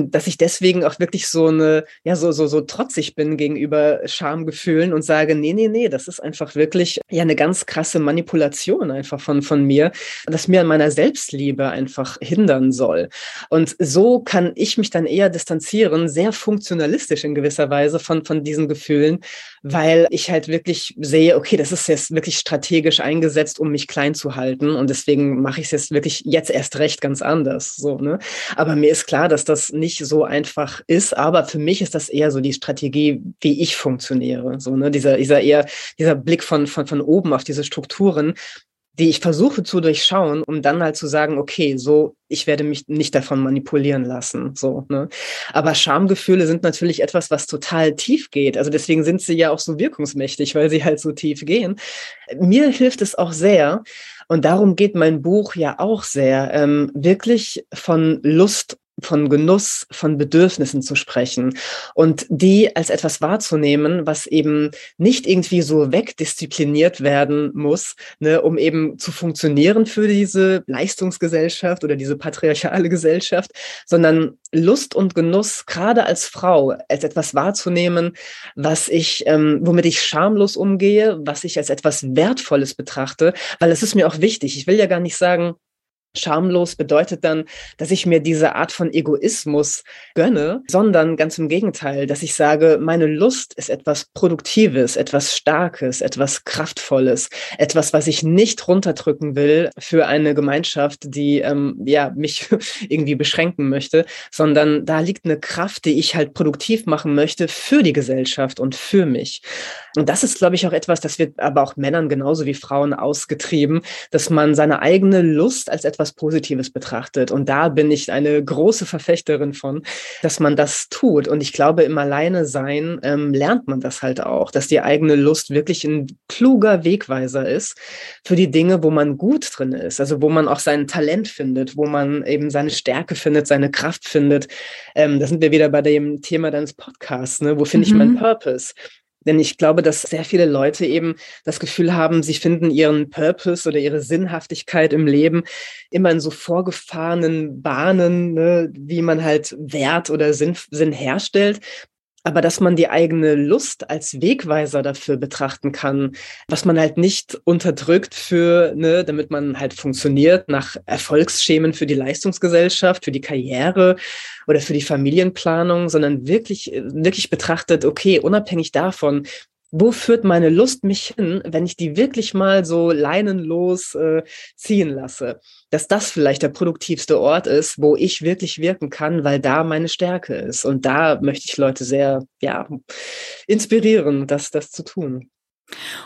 Dass ich deswegen auch wirklich so eine, ja, so, so, so trotzig bin gegenüber Schamgefühlen und sage, nee, nee, nee, das ist einfach wirklich ja eine ganz krasse Manipulation einfach von, von mir, das mir an meiner Selbstliebe einfach hindern soll. Und so kann ich mich dann eher distanzieren, sehr funktionalistisch in gewisser Weise von, von diesen Gefühlen, weil ich halt wirklich sehe, okay, das ist jetzt wirklich strategisch eingesetzt, um mich klein zu halten. Und deswegen mache ich es jetzt wirklich jetzt erst recht ganz anders. So, ne? Aber mir ist klar, dass das nicht so einfach ist. Aber für mich ist das eher so die Strategie, wie ich funktioniere. So, ne? Dieser, dieser eher, dieser Blick von, von, von oben auf diese Strukturen, die ich versuche zu durchschauen, um dann halt zu sagen, okay, so, ich werde mich nicht davon manipulieren lassen, so, ne. Aber Schamgefühle sind natürlich etwas, was total tief geht. Also deswegen sind sie ja auch so wirkungsmächtig, weil sie halt so tief gehen. Mir hilft es auch sehr, und darum geht mein Buch ja auch sehr, ähm, wirklich von Lust von Genuss, von Bedürfnissen zu sprechen und die als etwas wahrzunehmen, was eben nicht irgendwie so wegdiszipliniert werden muss, ne, um eben zu funktionieren für diese Leistungsgesellschaft oder diese patriarchale Gesellschaft, sondern Lust und Genuss gerade als Frau als etwas wahrzunehmen, was ich, ähm, womit ich schamlos umgehe, was ich als etwas Wertvolles betrachte, weil es ist mir auch wichtig. Ich will ja gar nicht sagen, Schamlos bedeutet dann, dass ich mir diese Art von Egoismus gönne, sondern ganz im Gegenteil, dass ich sage, meine Lust ist etwas Produktives, etwas Starkes, etwas Kraftvolles, etwas, was ich nicht runterdrücken will für eine Gemeinschaft, die ähm, ja mich irgendwie beschränken möchte, sondern da liegt eine Kraft, die ich halt produktiv machen möchte für die Gesellschaft und für mich. Und das ist, glaube ich, auch etwas, das wird aber auch Männern genauso wie Frauen ausgetrieben, dass man seine eigene Lust als etwas Positives betrachtet. Und da bin ich eine große Verfechterin von, dass man das tut. Und ich glaube, im Alleine-Sein ähm, lernt man das halt auch, dass die eigene Lust wirklich ein kluger Wegweiser ist für die Dinge, wo man gut drin ist, also wo man auch sein Talent findet, wo man eben seine Stärke findet, seine Kraft findet. Ähm, da sind wir wieder bei dem Thema deines Podcasts, ne? wo finde mhm. ich meinen Purpose? Denn ich glaube, dass sehr viele Leute eben das Gefühl haben, sie finden ihren Purpose oder ihre Sinnhaftigkeit im Leben immer in so vorgefahrenen Bahnen, ne, wie man halt Wert oder Sinn, Sinn herstellt aber dass man die eigene Lust als Wegweiser dafür betrachten kann, was man halt nicht unterdrückt für, ne, damit man halt funktioniert nach Erfolgsschemen für die Leistungsgesellschaft, für die Karriere oder für die Familienplanung, sondern wirklich, wirklich betrachtet, okay, unabhängig davon, wo führt meine Lust mich hin, wenn ich die wirklich mal so leinenlos äh, ziehen lasse? Dass das vielleicht der produktivste Ort ist, wo ich wirklich wirken kann, weil da meine Stärke ist. Und da möchte ich Leute sehr, ja, inspirieren, das, das zu tun.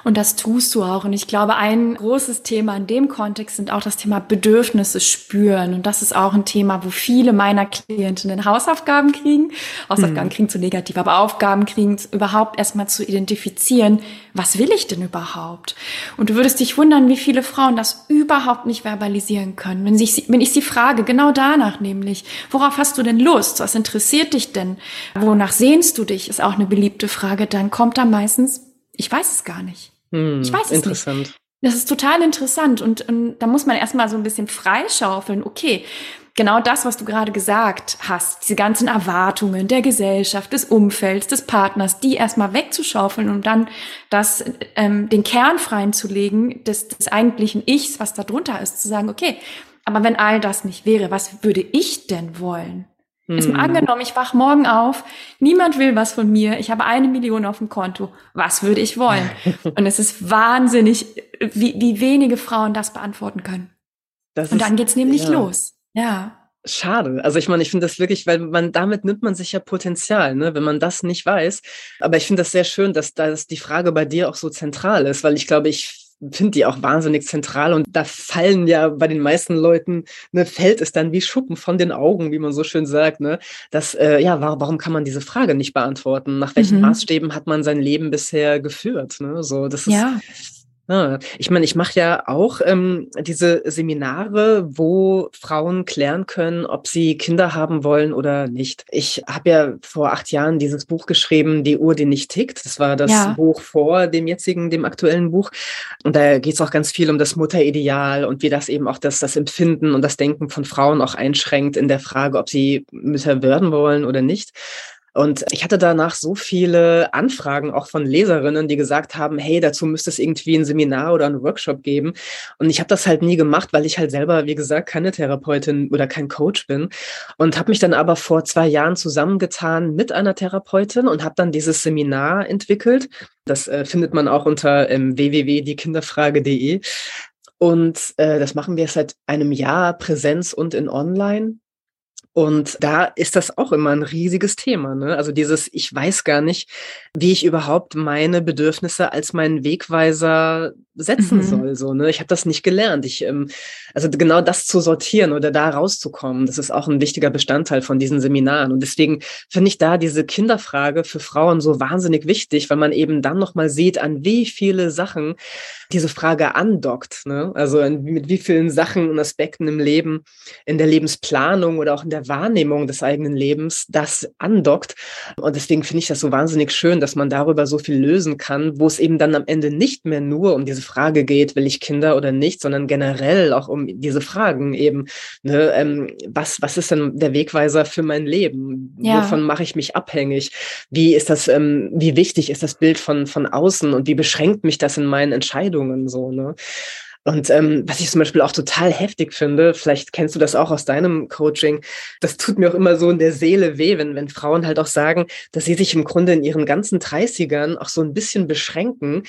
Und das tust du auch. Und ich glaube, ein großes Thema in dem Kontext sind auch das Thema Bedürfnisse spüren. Und das ist auch ein Thema, wo viele meiner Klientinnen Hausaufgaben kriegen. Hausaufgaben mhm. kriegen zu negativ, aber Aufgaben kriegen, überhaupt erstmal zu identifizieren, was will ich denn überhaupt? Und du würdest dich wundern, wie viele Frauen das überhaupt nicht verbalisieren können. Wenn ich, wenn ich sie frage, genau danach nämlich, worauf hast du denn Lust? Was interessiert dich denn? Wonach sehnst du dich? Ist auch eine beliebte Frage. Dann kommt da meistens ich weiß es gar nicht. Hm, ich weiß es interessant. nicht. Das ist total interessant und, und da muss man erstmal so ein bisschen freischaufeln. Okay, genau das, was du gerade gesagt hast, diese ganzen Erwartungen der Gesellschaft, des Umfelds, des Partners, die erstmal wegzuschaufeln und dann das, ähm, den Kern freien zu legen des, des eigentlichen Ichs, was da drunter ist, zu sagen, okay, aber wenn all das nicht wäre, was würde ich denn wollen? Jetzt mal hm. angenommen, ich wach morgen auf, niemand will was von mir, ich habe eine Million auf dem Konto. Was würde ich wollen? Und es ist wahnsinnig, wie, wie wenige Frauen das beantworten können. Das Und dann geht's nämlich ja. los. Ja. Schade. Also ich meine, ich finde das wirklich, weil man damit nimmt man sich ja Potenzial, ne, wenn man das nicht weiß. Aber ich finde das sehr schön, dass, dass die Frage bei dir auch so zentral ist, weil ich glaube, ich finde die auch wahnsinnig zentral und da fallen ja bei den meisten Leuten, ne, fällt es dann wie Schuppen von den Augen, wie man so schön sagt, ne, dass, äh, ja, warum, warum kann man diese Frage nicht beantworten? Nach welchen mhm. Maßstäben hat man sein Leben bisher geführt? Ne? So, das ist, ja. Ah, ich meine, ich mache ja auch ähm, diese Seminare, wo Frauen klären können, ob sie Kinder haben wollen oder nicht. Ich habe ja vor acht Jahren dieses Buch geschrieben, Die Uhr, die nicht tickt. Das war das ja. Buch vor dem jetzigen, dem aktuellen Buch. Und da geht es auch ganz viel um das Mutterideal und wie das eben auch das, das Empfinden und das Denken von Frauen auch einschränkt in der Frage, ob sie Mütter werden wollen oder nicht. Und ich hatte danach so viele Anfragen auch von Leserinnen, die gesagt haben, hey, dazu müsste es irgendwie ein Seminar oder einen Workshop geben. Und ich habe das halt nie gemacht, weil ich halt selber, wie gesagt, keine Therapeutin oder kein Coach bin. Und habe mich dann aber vor zwei Jahren zusammengetan mit einer Therapeutin und habe dann dieses Seminar entwickelt. Das äh, findet man auch unter ähm, www.diekinderfrage.de. Und äh, das machen wir seit einem Jahr Präsenz und in Online. Und da ist das auch immer ein riesiges Thema. Ne? Also dieses, ich weiß gar nicht, wie ich überhaupt meine Bedürfnisse als meinen Wegweiser setzen mhm. soll. So, ne? Ich habe das nicht gelernt. Ich, ähm, also genau das zu sortieren oder da rauszukommen, das ist auch ein wichtiger Bestandteil von diesen Seminaren. Und deswegen finde ich da diese Kinderfrage für Frauen so wahnsinnig wichtig, weil man eben dann nochmal sieht, an wie viele Sachen diese Frage andockt. Ne? Also mit wie vielen Sachen und Aspekten im Leben, in der Lebensplanung oder auch in der Wahrnehmung des eigenen Lebens das andockt. Und deswegen finde ich das so wahnsinnig schön, dass man darüber so viel lösen kann, wo es eben dann am Ende nicht mehr nur um diese Frage geht, will ich Kinder oder nicht, sondern generell auch um diese Fragen eben. Ne? Ähm, was, was ist denn der Wegweiser für mein Leben? Ja. Wovon mache ich mich abhängig? Wie ist das, ähm, wie wichtig ist das Bild von, von außen und wie beschränkt mich das in meinen Entscheidungen so, ne? Und ähm, was ich zum Beispiel auch total heftig finde, vielleicht kennst du das auch aus deinem Coaching, das tut mir auch immer so in der Seele weh, wenn, wenn Frauen halt auch sagen, dass sie sich im Grunde in ihren ganzen 30ern auch so ein bisschen beschränken,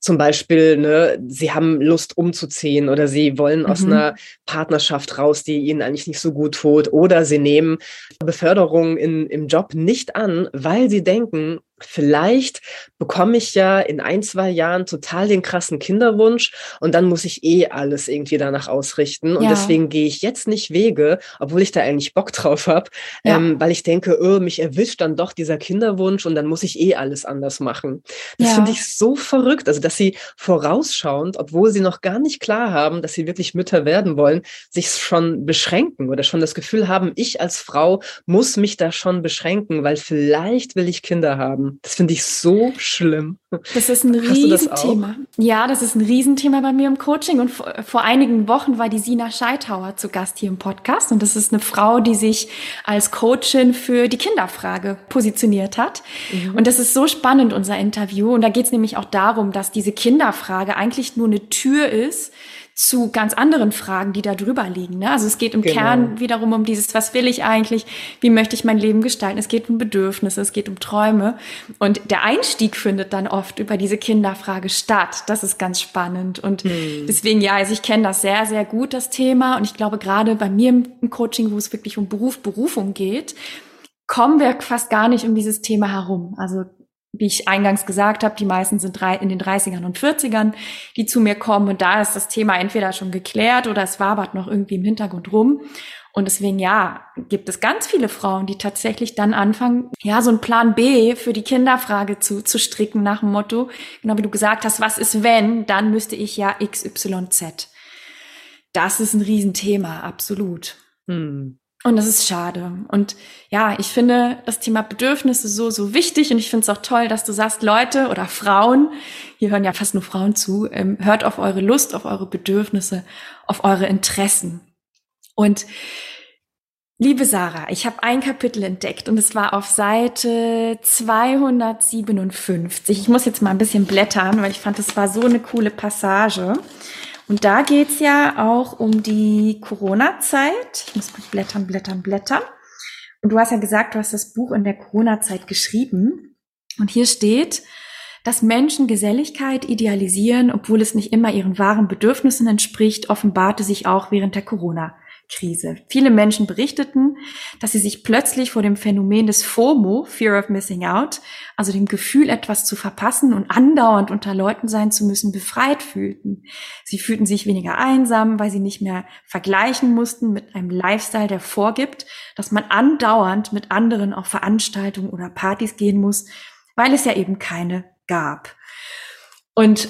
zum Beispiel, ne, sie haben Lust umzuziehen oder sie wollen mhm. aus einer Partnerschaft raus, die ihnen eigentlich nicht so gut tut, oder sie nehmen Beförderung in, im Job nicht an, weil sie denken, vielleicht bekomme ich ja in ein, zwei Jahren total den krassen Kinderwunsch und dann muss ich eh alles irgendwie danach ausrichten. Und ja. deswegen gehe ich jetzt nicht Wege, obwohl ich da eigentlich Bock drauf habe, ja. ähm, weil ich denke, oh, mich erwischt dann doch dieser Kinderwunsch und dann muss ich eh alles anders machen. Das ja. finde ich so verrückt. Also, dass sie vorausschauend, obwohl sie noch gar nicht klar haben, dass sie wirklich Mütter werden wollen, sich schon beschränken oder schon das Gefühl haben, ich als Frau muss mich da schon beschränken, weil vielleicht will ich Kinder haben haben. Das finde ich so schlimm. Das ist ein Riesenthema. Ja, das ist ein Riesenthema bei mir im Coaching. Und vor, vor, einigen Wochen war die Sina Scheithauer zu Gast hier im Podcast. Und das ist eine Frau, die sich als Coachin für die Kinderfrage positioniert hat. Mhm. Und das ist so spannend, unser Interview. Und da geht es nämlich auch darum, dass diese Kinderfrage eigentlich nur eine Tür ist, zu ganz anderen Fragen, die da drüber liegen. Ne? Also es geht im genau. Kern wiederum um dieses, was will ich eigentlich, wie möchte ich mein Leben gestalten. Es geht um Bedürfnisse, es geht um Träume. Und der Einstieg findet dann oft über diese Kinderfrage statt. Das ist ganz spannend. Und hm. deswegen, ja, also ich kenne das sehr, sehr gut, das Thema. Und ich glaube, gerade bei mir im Coaching, wo es wirklich um Beruf, Berufung geht, kommen wir fast gar nicht um dieses Thema herum. Also wie ich eingangs gesagt habe, die meisten sind in den 30ern und 40ern, die zu mir kommen. Und da ist das Thema entweder schon geklärt oder es wabert noch irgendwie im Hintergrund rum. Und deswegen, ja, gibt es ganz viele Frauen, die tatsächlich dann anfangen, ja, so einen Plan B für die Kinderfrage zu, zu stricken nach dem Motto, genau wie du gesagt hast, was ist wenn, dann müsste ich ja XYZ. Das ist ein Riesenthema, absolut. Hm. Und das ist schade. Und ja, ich finde das Thema Bedürfnisse so, so wichtig. Und ich finde es auch toll, dass du sagst, Leute oder Frauen, hier hören ja fast nur Frauen zu, ähm, hört auf eure Lust, auf eure Bedürfnisse, auf eure Interessen. Und liebe Sarah, ich habe ein Kapitel entdeckt und es war auf Seite 257. Ich muss jetzt mal ein bisschen blättern, weil ich fand, das war so eine coole Passage. Und da geht's ja auch um die Corona-Zeit. Ich muss blättern, blättern, blättern. Und du hast ja gesagt, du hast das Buch in der Corona-Zeit geschrieben. Und hier steht, dass Menschen Geselligkeit idealisieren, obwohl es nicht immer ihren wahren Bedürfnissen entspricht, offenbarte sich auch während der Corona. Krise. Viele Menschen berichteten, dass sie sich plötzlich vor dem Phänomen des FOMO, Fear of Missing Out, also dem Gefühl, etwas zu verpassen und andauernd unter Leuten sein zu müssen, befreit fühlten. Sie fühlten sich weniger einsam, weil sie nicht mehr vergleichen mussten mit einem Lifestyle, der vorgibt, dass man andauernd mit anderen auf Veranstaltungen oder Partys gehen muss, weil es ja eben keine gab. Und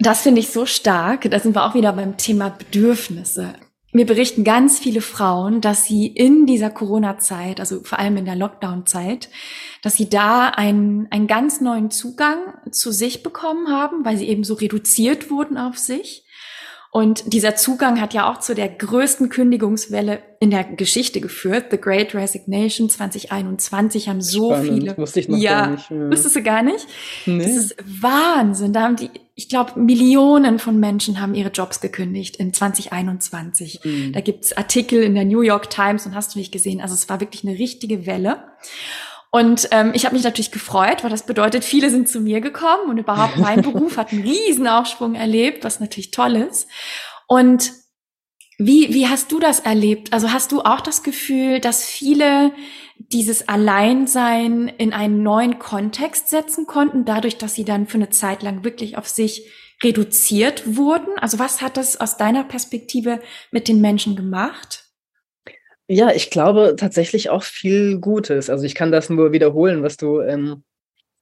das finde ich so stark. Da sind wir auch wieder beim Thema Bedürfnisse. Mir berichten ganz viele Frauen, dass sie in dieser Corona-Zeit, also vor allem in der Lockdown-Zeit, dass sie da einen, einen ganz neuen Zugang zu sich bekommen haben, weil sie eben so reduziert wurden auf sich und dieser Zugang hat ja auch zu der größten Kündigungswelle in der Geschichte geführt. The Great Resignation 2021 haben so Spannend. viele. Wusste ich noch ja, gar nicht. Ja. Wusstest du gar nicht? Nee. Das ist Wahnsinn. Da haben die, ich glaube, Millionen von Menschen haben ihre Jobs gekündigt in 2021. Mhm. Da gibt's Artikel in der New York Times und hast du nicht gesehen. Also es war wirklich eine richtige Welle. Und ähm, ich habe mich natürlich gefreut, weil das bedeutet, viele sind zu mir gekommen und überhaupt mein Beruf hat einen riesen Aufschwung erlebt, was natürlich toll ist. Und wie, wie hast du das erlebt? Also hast du auch das Gefühl, dass viele dieses Alleinsein in einen neuen Kontext setzen konnten, dadurch, dass sie dann für eine Zeit lang wirklich auf sich reduziert wurden? Also was hat das aus deiner Perspektive mit den Menschen gemacht? Ja, ich glaube tatsächlich auch viel Gutes. Also ich kann das nur wiederholen, was du ähm,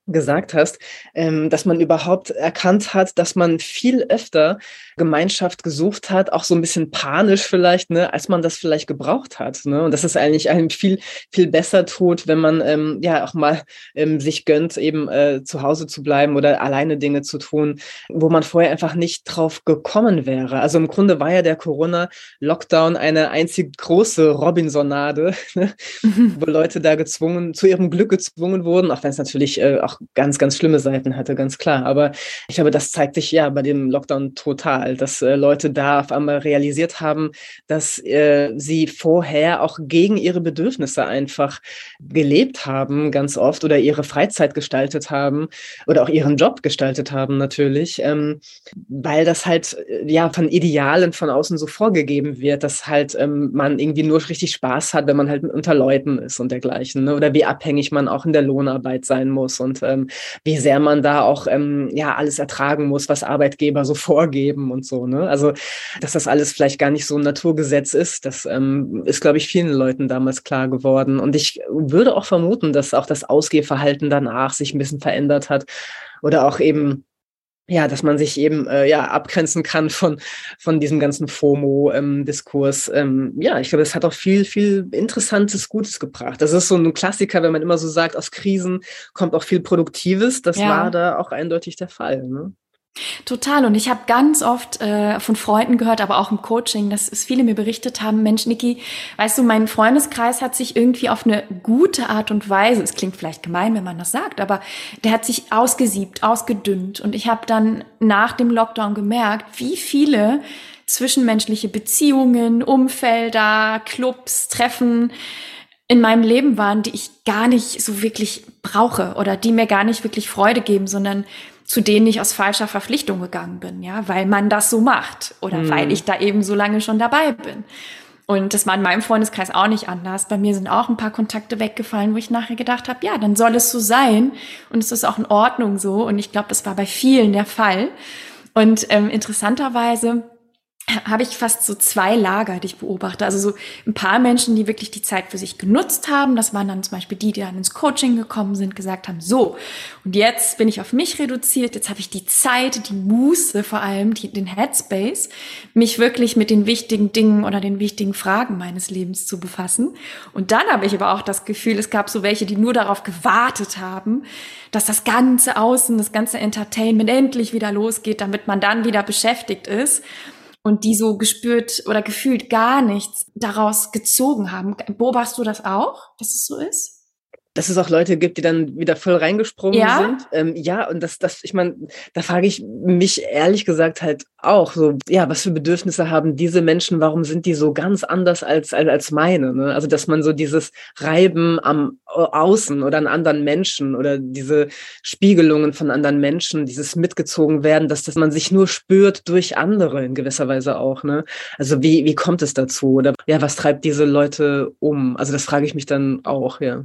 gesagt hast, ähm, dass man überhaupt erkannt hat, dass man viel öfter Gemeinschaft gesucht hat, auch so ein bisschen panisch vielleicht, ne, als man das vielleicht gebraucht hat. Ne? Und dass es eigentlich einem viel, viel besser tut, wenn man ähm, ja auch mal ähm, sich gönnt, eben äh, zu Hause zu bleiben oder alleine Dinge zu tun, wo man vorher einfach nicht drauf gekommen wäre. Also im Grunde war ja der Corona-Lockdown eine einzig große Robinsonade, ne? Mhm. wo Leute da gezwungen, zu ihrem Glück gezwungen wurden, auch wenn es natürlich äh, auch ganz, ganz schlimme Seiten hatte, ganz klar. Aber ich glaube, das zeigt sich ja bei dem Lockdown total, dass äh, Leute da auf einmal realisiert haben, dass äh, sie vorher auch gegen ihre Bedürfnisse einfach gelebt haben, ganz oft, oder ihre Freizeit gestaltet haben oder auch ihren Job gestaltet haben, natürlich, ähm, weil das halt äh, ja von Idealen von außen so vorgegeben wird, dass halt ähm, man irgendwie nur richtig Spaß hat, wenn man halt unter Leuten ist und dergleichen, ne? oder wie abhängig man auch in der Lohnarbeit sein muss und ähm, wie sehr man da auch ähm, ja alles ertragen muss, was Arbeitgeber so vorgeben und so. Ne? Also, dass das alles vielleicht gar nicht so ein Naturgesetz ist, das ähm, ist, glaube ich, vielen Leuten damals klar geworden. Und ich würde auch vermuten, dass auch das Ausgehverhalten danach sich ein bisschen verändert hat oder auch eben ja, dass man sich eben äh, ja abgrenzen kann von von diesem ganzen FOMO-Diskurs. Ähm, ähm, ja, ich glaube, es hat auch viel viel Interessantes, Gutes gebracht. Das ist so ein Klassiker, wenn man immer so sagt, aus Krisen kommt auch viel Produktives. Das ja. war da auch eindeutig der Fall. Ne? Total. Und ich habe ganz oft äh, von Freunden gehört, aber auch im Coaching, dass es viele mir berichtet haben, Mensch, Niki, weißt du, mein Freundeskreis hat sich irgendwie auf eine gute Art und Weise, es klingt vielleicht gemein, wenn man das sagt, aber der hat sich ausgesiebt, ausgedünnt. Und ich habe dann nach dem Lockdown gemerkt, wie viele zwischenmenschliche Beziehungen, Umfelder, Clubs, Treffen in meinem Leben waren, die ich gar nicht so wirklich brauche oder die mir gar nicht wirklich Freude geben, sondern zu denen ich aus falscher Verpflichtung gegangen bin, ja, weil man das so macht oder mhm. weil ich da eben so lange schon dabei bin. Und das war in meinem Freundeskreis auch nicht anders. Bei mir sind auch ein paar Kontakte weggefallen, wo ich nachher gedacht habe, ja, dann soll es so sein und es ist auch in Ordnung so. Und ich glaube, das war bei vielen der Fall. Und ähm, interessanterweise habe ich fast so zwei Lager, die ich beobachte. Also so ein paar Menschen, die wirklich die Zeit für sich genutzt haben. Das waren dann zum Beispiel die, die dann ins Coaching gekommen sind, gesagt haben, so, und jetzt bin ich auf mich reduziert, jetzt habe ich die Zeit, die Muße vor allem, die, den Headspace, mich wirklich mit den wichtigen Dingen oder den wichtigen Fragen meines Lebens zu befassen. Und dann habe ich aber auch das Gefühl, es gab so welche, die nur darauf gewartet haben, dass das ganze Außen, das ganze Entertainment endlich wieder losgeht, damit man dann wieder beschäftigt ist und die so gespürt oder gefühlt gar nichts daraus gezogen haben. Beobachtest du das auch, dass es so ist? Dass es auch Leute gibt, die dann wieder voll reingesprungen ja? sind. Ähm, ja, und das, das, ich meine, da frage ich mich ehrlich gesagt halt auch so, ja, was für Bedürfnisse haben diese Menschen? Warum sind die so ganz anders als, als, als meine? Ne? Also, dass man so dieses Reiben am Außen oder an anderen Menschen oder diese Spiegelungen von anderen Menschen, dieses mitgezogen werden, dass, dass man sich nur spürt durch andere in gewisser Weise auch. Ne? Also, wie, wie kommt es dazu? Oder ja, was treibt diese Leute um? Also, das frage ich mich dann auch, ja.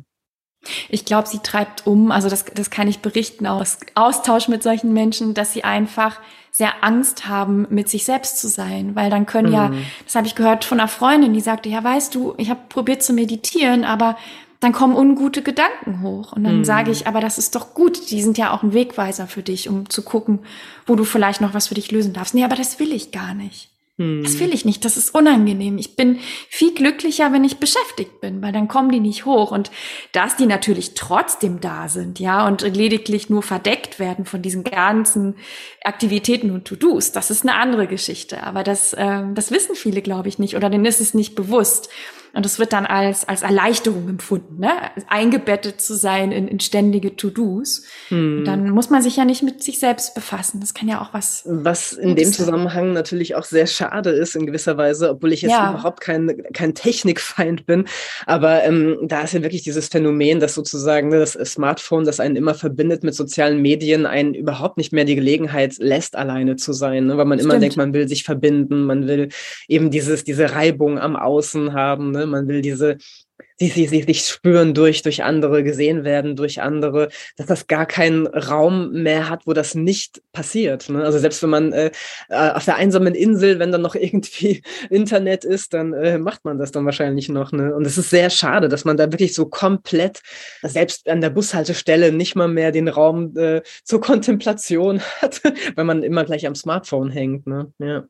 Ich glaube, sie treibt um, also das, das kann ich berichten aus Austausch mit solchen Menschen, dass sie einfach sehr Angst haben, mit sich selbst zu sein, weil dann können mhm. ja, das habe ich gehört von einer Freundin, die sagte, ja, weißt du, ich habe probiert zu meditieren, aber dann kommen ungute Gedanken hoch. Und dann mhm. sage ich, aber das ist doch gut, die sind ja auch ein Wegweiser für dich, um zu gucken, wo du vielleicht noch was für dich lösen darfst. Nee, aber das will ich gar nicht. Das will ich nicht, das ist unangenehm. Ich bin viel glücklicher, wenn ich beschäftigt bin, weil dann kommen die nicht hoch. Und dass die natürlich trotzdem da sind, ja, und lediglich nur verdeckt werden von diesen ganzen Aktivitäten und To-Dos, das ist eine andere Geschichte. Aber das, äh, das wissen viele, glaube ich, nicht oder denen ist es nicht bewusst. Und es wird dann als, als Erleichterung empfunden, ne? eingebettet zu sein in, in ständige To-Dos. Hm. dann muss man sich ja nicht mit sich selbst befassen. Das kann ja auch was. Was in dem Zusammenhang sein. natürlich auch sehr schade ist in gewisser Weise, obwohl ich jetzt ja. überhaupt kein, kein Technikfeind bin. Aber ähm, da ist ja wirklich dieses Phänomen, dass sozusagen ne, das Smartphone, das einen immer verbindet mit sozialen Medien, einen überhaupt nicht mehr die Gelegenheit lässt, alleine zu sein. Ne? Weil man Stimmt. immer denkt, man will sich verbinden, man will eben dieses, diese Reibung am Außen haben. Ne? Man will diese, sie, sie, sie sich spüren durch, durch andere, gesehen werden durch andere, dass das gar keinen Raum mehr hat, wo das nicht passiert. Ne? Also selbst wenn man äh, äh auf der einsamen Insel, wenn dann noch irgendwie Internet ist, dann äh, macht man das dann wahrscheinlich noch. Ne? Und es ist sehr schade, dass man da wirklich so komplett, selbst an der Bushaltestelle, nicht mal mehr den Raum äh, zur Kontemplation hat, weil man immer gleich am Smartphone hängt. Ne? Ja.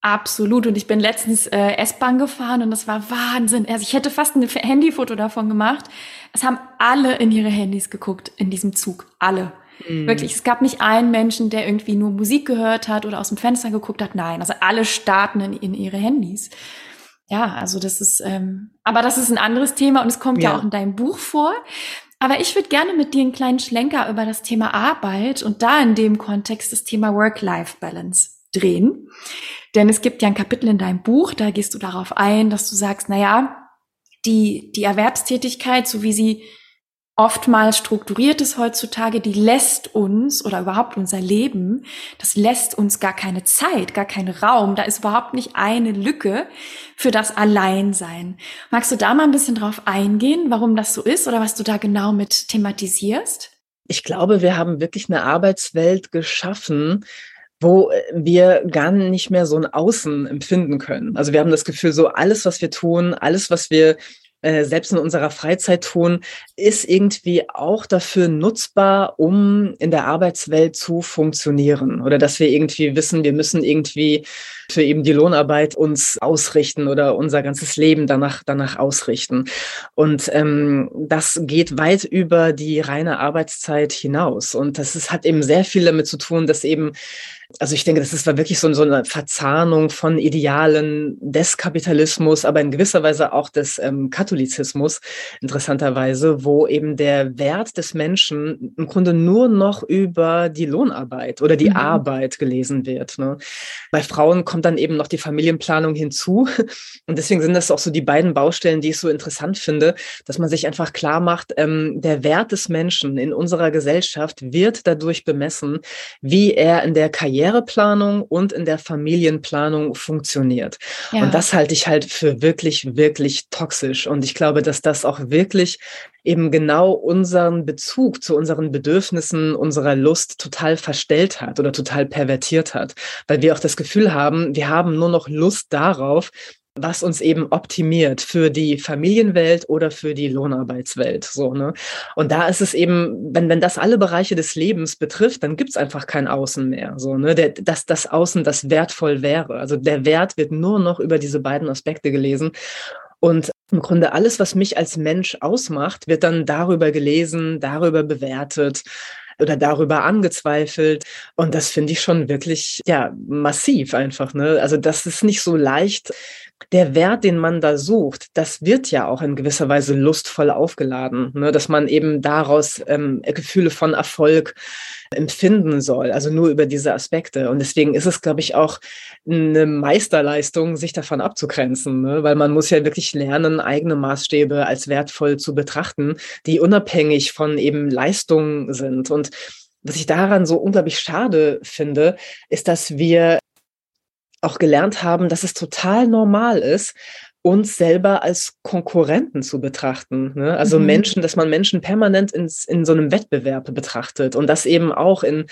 Absolut. Und ich bin letztens äh, S-Bahn gefahren und das war Wahnsinn. Also ich hätte fast ein Handyfoto davon gemacht. Es haben alle in ihre Handys geguckt in diesem Zug. Alle. Mhm. Wirklich. Es gab nicht einen Menschen, der irgendwie nur Musik gehört hat oder aus dem Fenster geguckt hat. Nein. Also alle starten in, in ihre Handys. Ja, also das ist, ähm, aber das ist ein anderes Thema und es kommt ja, ja auch in deinem Buch vor. Aber ich würde gerne mit dir einen kleinen Schlenker über das Thema Arbeit und da in dem Kontext das Thema Work-Life-Balance drehen. Denn es gibt ja ein Kapitel in deinem Buch, da gehst du darauf ein, dass du sagst, na ja, die, die Erwerbstätigkeit, so wie sie oftmals strukturiert ist heutzutage, die lässt uns oder überhaupt unser Leben, das lässt uns gar keine Zeit, gar keinen Raum. Da ist überhaupt nicht eine Lücke für das Alleinsein. Magst du da mal ein bisschen drauf eingehen, warum das so ist oder was du da genau mit thematisierst? Ich glaube, wir haben wirklich eine Arbeitswelt geschaffen, wo äh, wir gar nicht mehr so ein Außen empfinden können. Also wir haben das Gefühl, so alles, was wir tun, alles, was wir äh, selbst in unserer Freizeit tun, ist irgendwie auch dafür nutzbar, um in der Arbeitswelt zu funktionieren. Oder dass wir irgendwie wissen, wir müssen irgendwie für eben die Lohnarbeit uns ausrichten oder unser ganzes Leben danach, danach ausrichten. Und ähm, das geht weit über die reine Arbeitszeit hinaus. Und das ist, hat eben sehr viel damit zu tun, dass eben also ich denke, das ist war wirklich so, so eine Verzahnung von Idealen des Kapitalismus, aber in gewisser Weise auch des ähm, Katholizismus, interessanterweise, wo eben der Wert des Menschen im Grunde nur noch über die Lohnarbeit oder die mhm. Arbeit gelesen wird. Ne? Bei Frauen kommt dann eben noch die Familienplanung hinzu. Und deswegen sind das auch so die beiden Baustellen, die ich so interessant finde, dass man sich einfach klar macht, ähm, der Wert des Menschen in unserer Gesellschaft wird dadurch bemessen, wie er in der Karriere Karriereplanung und in der Familienplanung funktioniert. Ja. Und das halte ich halt für wirklich, wirklich toxisch. Und ich glaube, dass das auch wirklich eben genau unseren Bezug zu unseren Bedürfnissen, unserer Lust total verstellt hat oder total pervertiert hat, weil wir auch das Gefühl haben, wir haben nur noch Lust darauf, was uns eben optimiert für die Familienwelt oder für die Lohnarbeitswelt. So, ne? Und da ist es eben, wenn, wenn das alle Bereiche des Lebens betrifft, dann gibt es einfach kein Außen mehr. So, ne? Der, dass das Außen das wertvoll wäre. Also der Wert wird nur noch über diese beiden Aspekte gelesen. Und im Grunde alles, was mich als Mensch ausmacht, wird dann darüber gelesen, darüber bewertet oder darüber angezweifelt. Und das finde ich schon wirklich, ja, massiv einfach. Ne? Also das ist nicht so leicht der Wert, den man da sucht, das wird ja auch in gewisser Weise lustvoll aufgeladen, ne? dass man eben daraus ähm, Gefühle von Erfolg empfinden soll, also nur über diese Aspekte. Und deswegen ist es, glaube ich, auch eine Meisterleistung, sich davon abzugrenzen, ne? weil man muss ja wirklich lernen, eigene Maßstäbe als wertvoll zu betrachten, die unabhängig von eben Leistungen sind. Und was ich daran so unglaublich schade finde, ist, dass wir auch gelernt haben, dass es total normal ist, uns selber als Konkurrenten zu betrachten. Ne? Also mhm. Menschen, dass man Menschen permanent ins, in so einem Wettbewerb betrachtet und das eben auch in,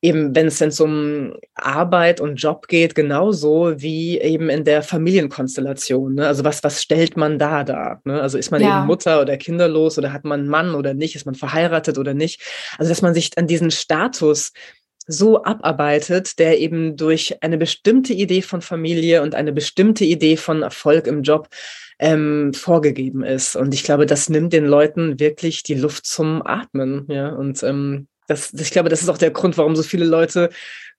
eben wenn es denn um Arbeit und Job geht, genauso wie eben in der Familienkonstellation. Ne? Also was, was stellt man da dar? Ne? Also ist man ja. eben Mutter oder kinderlos oder hat man einen Mann oder nicht? Ist man verheiratet oder nicht? Also dass man sich an diesen Status so abarbeitet, der eben durch eine bestimmte Idee von Familie und eine bestimmte Idee von Erfolg im Job ähm, vorgegeben ist. Und ich glaube, das nimmt den Leuten wirklich die Luft zum Atmen. Ja, und ähm, das, ich glaube, das ist auch der Grund, warum so viele Leute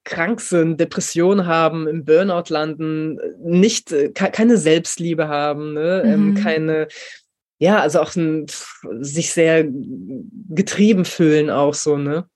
krank sind, Depressionen haben, im Burnout landen, nicht äh, keine Selbstliebe haben, ne? Ähm, mhm. ähm, keine ja, also auch ein, sich sehr getrieben fühlen auch so, ne?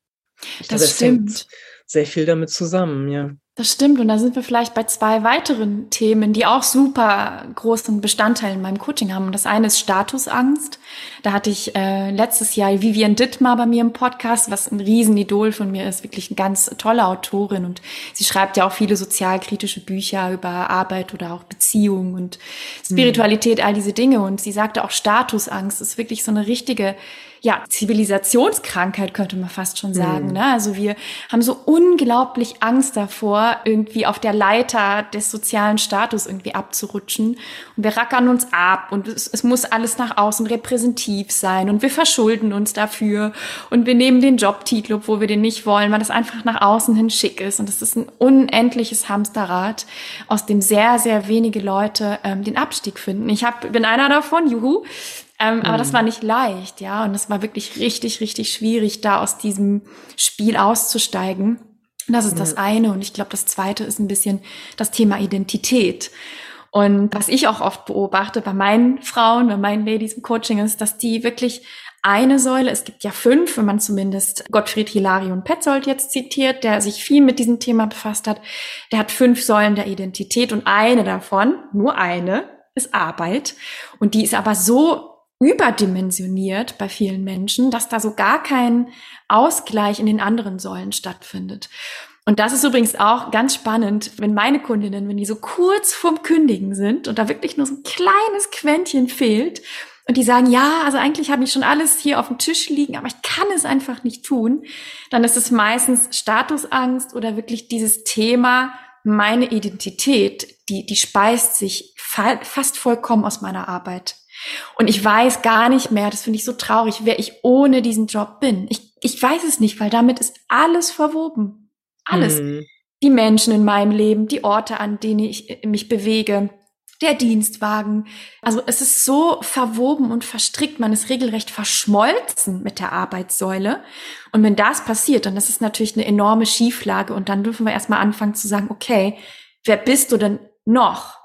Ich das glaube, stimmt. sehr viel damit zusammen, ja. Das stimmt. Und da sind wir vielleicht bei zwei weiteren Themen, die auch super großen Bestandteil in meinem Coaching haben. Und das eine ist Statusangst. Da hatte ich äh, letztes Jahr Vivian Dittmar bei mir im Podcast, was ein Riesenidol von mir ist, wirklich eine ganz tolle Autorin. Und sie schreibt ja auch viele sozialkritische Bücher über Arbeit oder auch Beziehungen und Spiritualität, mhm. all diese Dinge. Und sie sagte auch Statusangst ist wirklich so eine richtige ja, Zivilisationskrankheit könnte man fast schon sagen. Mhm. Ne? Also wir haben so unglaublich Angst davor, irgendwie auf der Leiter des sozialen Status irgendwie abzurutschen. Und wir rackern uns ab und es, es muss alles nach außen repräsentativ sein und wir verschulden uns dafür und wir nehmen den Jobtitel, obwohl wir den nicht wollen, weil das einfach nach außen hin schick ist. Und das ist ein unendliches Hamsterrad, aus dem sehr, sehr wenige Leute ähm, den Abstieg finden. Ich hab, bin einer davon, juhu. Ähm, mhm. Aber das mhm. war nicht leicht, ja. Und es war wirklich richtig, richtig schwierig, da aus diesem Spiel auszusteigen. Das ist mhm. das eine. Und ich glaube, das zweite ist ein bisschen das Thema Identität. Und was ich auch oft beobachte bei meinen Frauen, bei meinen Ladies im Coaching ist, dass die wirklich eine Säule, es gibt ja fünf, wenn man zumindest Gottfried Hilari und Petzold jetzt zitiert, der sich viel mit diesem Thema befasst hat, der hat fünf Säulen der Identität und eine davon, nur eine, ist Arbeit. Und die ist aber so überdimensioniert bei vielen Menschen, dass da so gar kein Ausgleich in den anderen Säulen stattfindet. Und das ist übrigens auch ganz spannend, wenn meine Kundinnen, wenn die so kurz vorm Kündigen sind und da wirklich nur so ein kleines Quäntchen fehlt und die sagen, ja, also eigentlich habe ich schon alles hier auf dem Tisch liegen, aber ich kann es einfach nicht tun, dann ist es meistens Statusangst oder wirklich dieses Thema, meine Identität, die, die speist sich fa fast vollkommen aus meiner Arbeit. Und ich weiß gar nicht mehr, das finde ich so traurig, wer ich ohne diesen Job bin. Ich, ich weiß es nicht, weil damit ist alles verwoben. Alles. Mhm. Die Menschen in meinem Leben, die Orte, an denen ich mich bewege, der Dienstwagen. Also es ist so verwoben und verstrickt, man ist regelrecht verschmolzen mit der Arbeitssäule. Und wenn das passiert, dann ist es natürlich eine enorme Schieflage und dann dürfen wir erstmal anfangen zu sagen, okay, wer bist du denn noch?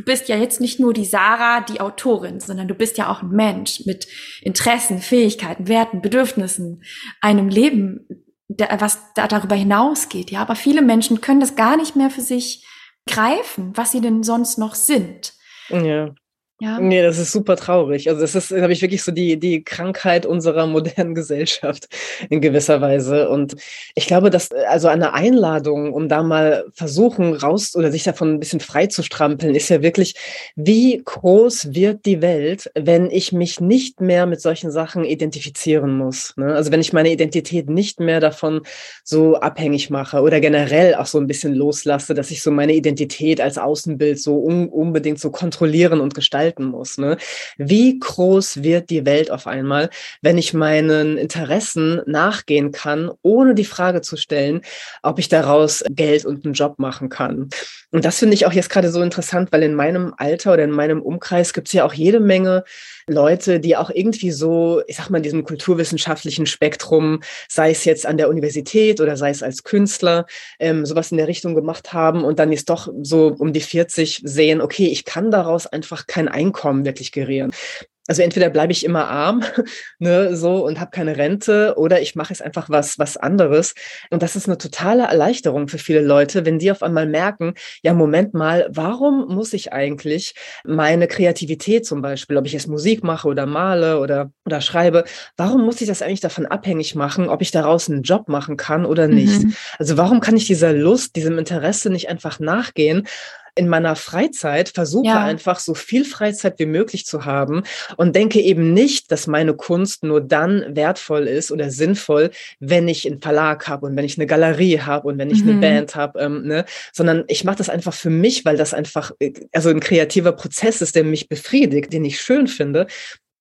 Du bist ja jetzt nicht nur die Sarah, die Autorin, sondern du bist ja auch ein Mensch mit Interessen, Fähigkeiten, Werten, Bedürfnissen, einem Leben, was da darüber hinausgeht. Ja, aber viele Menschen können das gar nicht mehr für sich greifen, was sie denn sonst noch sind. Ja. Ja. Nee, das ist super traurig. Also das ist, glaube ich, wirklich so die, die Krankheit unserer modernen Gesellschaft in gewisser Weise. Und ich glaube, dass also eine Einladung, um da mal versuchen, raus oder sich davon ein bisschen frei zu strampeln, ist ja wirklich, wie groß wird die Welt, wenn ich mich nicht mehr mit solchen Sachen identifizieren muss? Ne? Also wenn ich meine Identität nicht mehr davon so abhängig mache oder generell auch so ein bisschen loslasse, dass ich so meine Identität als Außenbild so un unbedingt so kontrollieren und gestalten halten muss. Ne? Wie groß wird die Welt auf einmal, wenn ich meinen Interessen nachgehen kann, ohne die Frage zu stellen, ob ich daraus Geld und einen Job machen kann? Und das finde ich auch jetzt gerade so interessant, weil in meinem Alter oder in meinem Umkreis gibt es ja auch jede Menge Leute, die auch irgendwie so, ich sag mal, in diesem kulturwissenschaftlichen Spektrum, sei es jetzt an der Universität oder sei es als Künstler, ähm, sowas in der Richtung gemacht haben und dann ist doch so um die 40 sehen, okay, ich kann daraus einfach kein Einkommen wirklich gerieren. Also entweder bleibe ich immer arm, ne, so und habe keine Rente, oder ich mache jetzt einfach was was anderes. Und das ist eine totale Erleichterung für viele Leute, wenn die auf einmal merken, ja Moment mal, warum muss ich eigentlich meine Kreativität zum Beispiel, ob ich jetzt Musik mache oder male oder oder schreibe, warum muss ich das eigentlich davon abhängig machen, ob ich daraus einen Job machen kann oder nicht? Mhm. Also warum kann ich dieser Lust, diesem Interesse nicht einfach nachgehen? In meiner Freizeit versuche ja. einfach so viel Freizeit wie möglich zu haben und denke eben nicht, dass meine Kunst nur dann wertvoll ist oder sinnvoll, wenn ich einen Verlag habe und wenn ich eine Galerie habe und wenn ich mhm. eine Band habe, ähm, ne? sondern ich mache das einfach für mich, weil das einfach äh, also ein kreativer Prozess ist, der mich befriedigt, den ich schön finde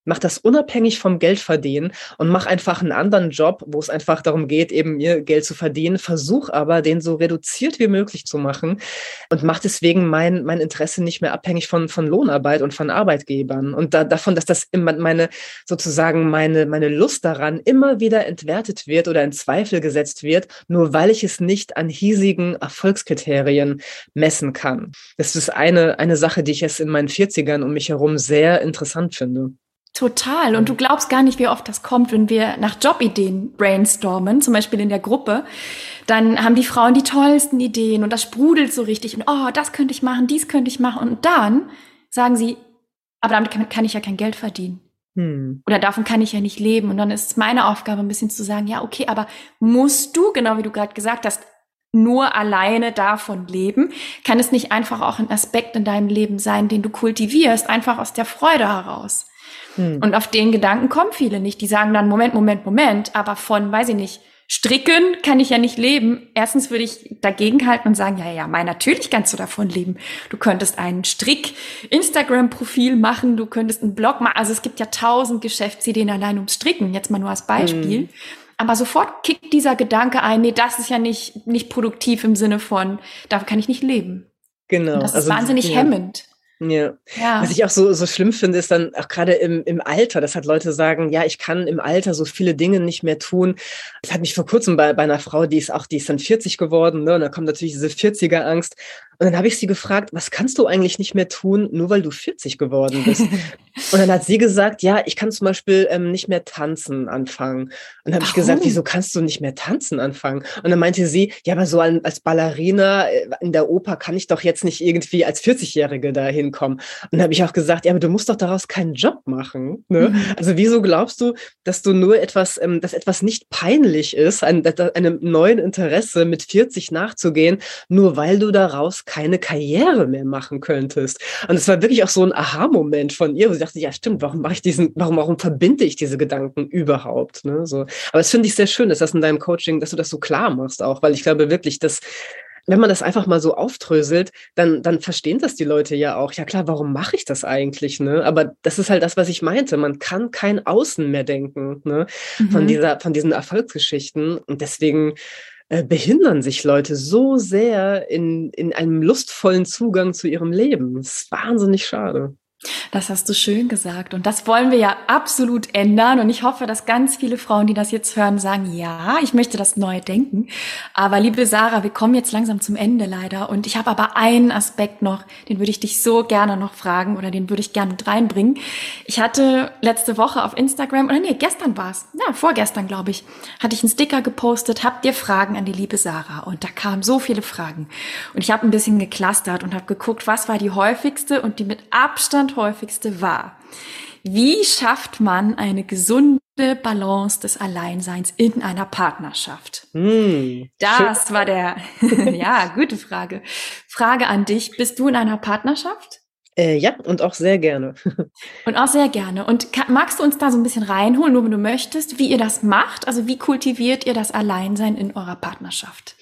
mach das unabhängig vom Geld verdienen und mach einfach einen anderen Job, wo es einfach darum geht, eben mir Geld zu verdienen. Versuch aber, den so reduziert wie möglich zu machen und mach deswegen mein, mein Interesse nicht mehr abhängig von, von Lohnarbeit und von Arbeitgebern und da, davon, dass das immer meine, sozusagen meine, meine Lust daran immer wieder entwertet wird oder in Zweifel gesetzt wird, nur weil ich es nicht an hiesigen Erfolgskriterien messen kann. Das ist eine, eine Sache, die ich jetzt in meinen 40ern um mich herum sehr interessant finde. Total. Und du glaubst gar nicht, wie oft das kommt, wenn wir nach Jobideen brainstormen, zum Beispiel in der Gruppe. Dann haben die Frauen die tollsten Ideen und das sprudelt so richtig und oh, das könnte ich machen, dies könnte ich machen. Und dann sagen sie, aber damit kann, kann ich ja kein Geld verdienen. Hm. Oder davon kann ich ja nicht leben. Und dann ist es meine Aufgabe, ein bisschen zu sagen, ja, okay, aber musst du, genau wie du gerade gesagt hast, nur alleine davon leben? Kann es nicht einfach auch ein Aspekt in deinem Leben sein, den du kultivierst, einfach aus der Freude heraus? Hm. Und auf den Gedanken kommen viele nicht. Die sagen dann, Moment, Moment, Moment, aber von, weiß ich nicht, Stricken kann ich ja nicht leben. Erstens würde ich dagegen halten und sagen, ja, ja, mein, natürlich kannst du davon leben. Du könntest einen Strick-Instagram-Profil machen, du könntest einen Blog machen. Also es gibt ja tausend Geschäftsideen allein ums Stricken, jetzt mal nur als Beispiel. Hm. Aber sofort kickt dieser Gedanke ein, nee, das ist ja nicht, nicht produktiv im Sinne von, dafür kann ich nicht leben. Genau. Und das ist also, wahnsinnig ja. hemmend. Ja. ja. Was ich auch so, so schlimm finde, ist dann auch gerade im, im Alter, dass halt Leute sagen, ja, ich kann im Alter so viele Dinge nicht mehr tun. Das hat mich vor kurzem bei, bei einer Frau, die ist auch, die ist dann 40 geworden, ne? Und da kommt natürlich diese 40er-Angst. Und dann habe ich sie gefragt, was kannst du eigentlich nicht mehr tun, nur weil du 40 geworden bist? und dann hat sie gesagt, ja, ich kann zum Beispiel ähm, nicht mehr tanzen anfangen. Und dann habe ich gesagt, wieso kannst du nicht mehr tanzen anfangen? Und dann meinte sie, ja, aber so als Ballerina äh, in der Oper kann ich doch jetzt nicht irgendwie als 40-Jährige da hinkommen. Und dann habe ich auch gesagt, ja, aber du musst doch daraus keinen Job machen. Ne? Mhm. Also wieso glaubst du, dass du nur etwas, ähm, dass etwas nicht peinlich ist, ein, einem neuen Interesse mit 40 nachzugehen, nur weil du daraus keine Karriere mehr machen könntest. Und es war wirklich auch so ein Aha-Moment von ihr, wo sie dachte, ja stimmt, warum mache ich diesen, warum, warum verbinde ich diese Gedanken überhaupt? Ne? So. Aber es finde ich sehr schön, dass das in deinem Coaching, dass du das so klar machst auch, weil ich glaube wirklich, dass wenn man das einfach mal so auftröselt, dann, dann verstehen das die Leute ja auch. Ja klar, warum mache ich das eigentlich? Ne? Aber das ist halt das, was ich meinte. Man kann kein Außen mehr denken ne? Mhm. von, dieser, von diesen Erfolgsgeschichten. Und deswegen äh, behindern sich Leute so sehr in, in einem lustvollen Zugang zu ihrem Leben. Das ist wahnsinnig schade. Das hast du schön gesagt. Und das wollen wir ja absolut ändern. Und ich hoffe, dass ganz viele Frauen, die das jetzt hören, sagen, ja, ich möchte das neu denken. Aber liebe Sarah, wir kommen jetzt langsam zum Ende leider. Und ich habe aber einen Aspekt noch, den würde ich dich so gerne noch fragen oder den würde ich gerne mit reinbringen. Ich hatte letzte Woche auf Instagram, oder nee, gestern war es, ja, vorgestern glaube ich, hatte ich einen Sticker gepostet, habt ihr Fragen an die liebe Sarah? Und da kamen so viele Fragen. Und ich habe ein bisschen geklustert und habe geguckt, was war die häufigste und die mit Abstand und häufigste war. Wie schafft man eine gesunde Balance des Alleinseins in einer Partnerschaft? Hm, das schön. war der, ja, gute Frage. Frage an dich. Bist du in einer Partnerschaft? Äh, ja, und auch sehr gerne. und auch sehr gerne. Und kann, magst du uns da so ein bisschen reinholen, nur wenn du möchtest, wie ihr das macht? Also wie kultiviert ihr das Alleinsein in eurer Partnerschaft?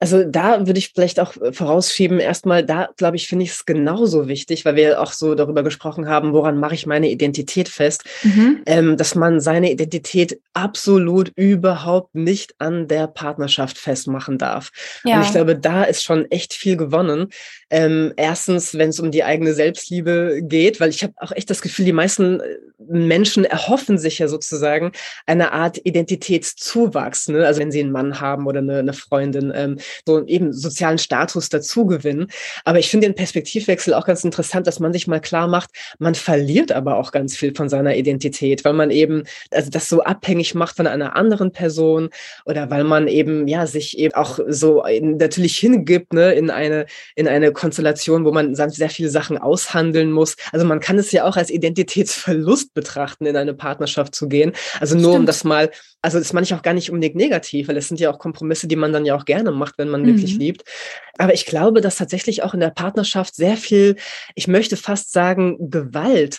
Also da würde ich vielleicht auch äh, vorausschieben, erstmal, da glaube ich, finde ich es genauso wichtig, weil wir auch so darüber gesprochen haben, woran mache ich meine Identität fest, mhm. ähm, dass man seine Identität absolut überhaupt nicht an der Partnerschaft festmachen darf. Ja. Und ich glaube, da ist schon echt viel gewonnen. Ähm, erstens, wenn es um die eigene Selbstliebe geht, weil ich habe auch echt das Gefühl, die meisten äh, Menschen erhoffen sich ja sozusagen eine Art Identitätszuwachs. Ne? Also wenn sie einen Mann haben oder eine, eine Freundin, ähm, so eben sozialen Status dazu gewinnen. Aber ich finde den Perspektivwechsel auch ganz interessant, dass man sich mal klar macht, man verliert aber auch ganz viel von seiner Identität, weil man eben also das so abhängig macht von einer anderen Person oder weil man eben ja sich eben auch so natürlich hingibt ne, in eine in eine Konstellation, wo man sehr viele Sachen aushandeln muss. Also man kann es ja auch als Identitätsverlust betrachten, in eine Partnerschaft zu gehen. Also nur Stimmt. um das mal, also das meine ich auch gar nicht unbedingt negativ, weil es sind ja auch Kompromisse, die man dann ja auch gerne macht, wenn man mhm. wirklich liebt. Aber ich glaube, dass tatsächlich auch in der Partnerschaft sehr viel, ich möchte fast sagen, Gewalt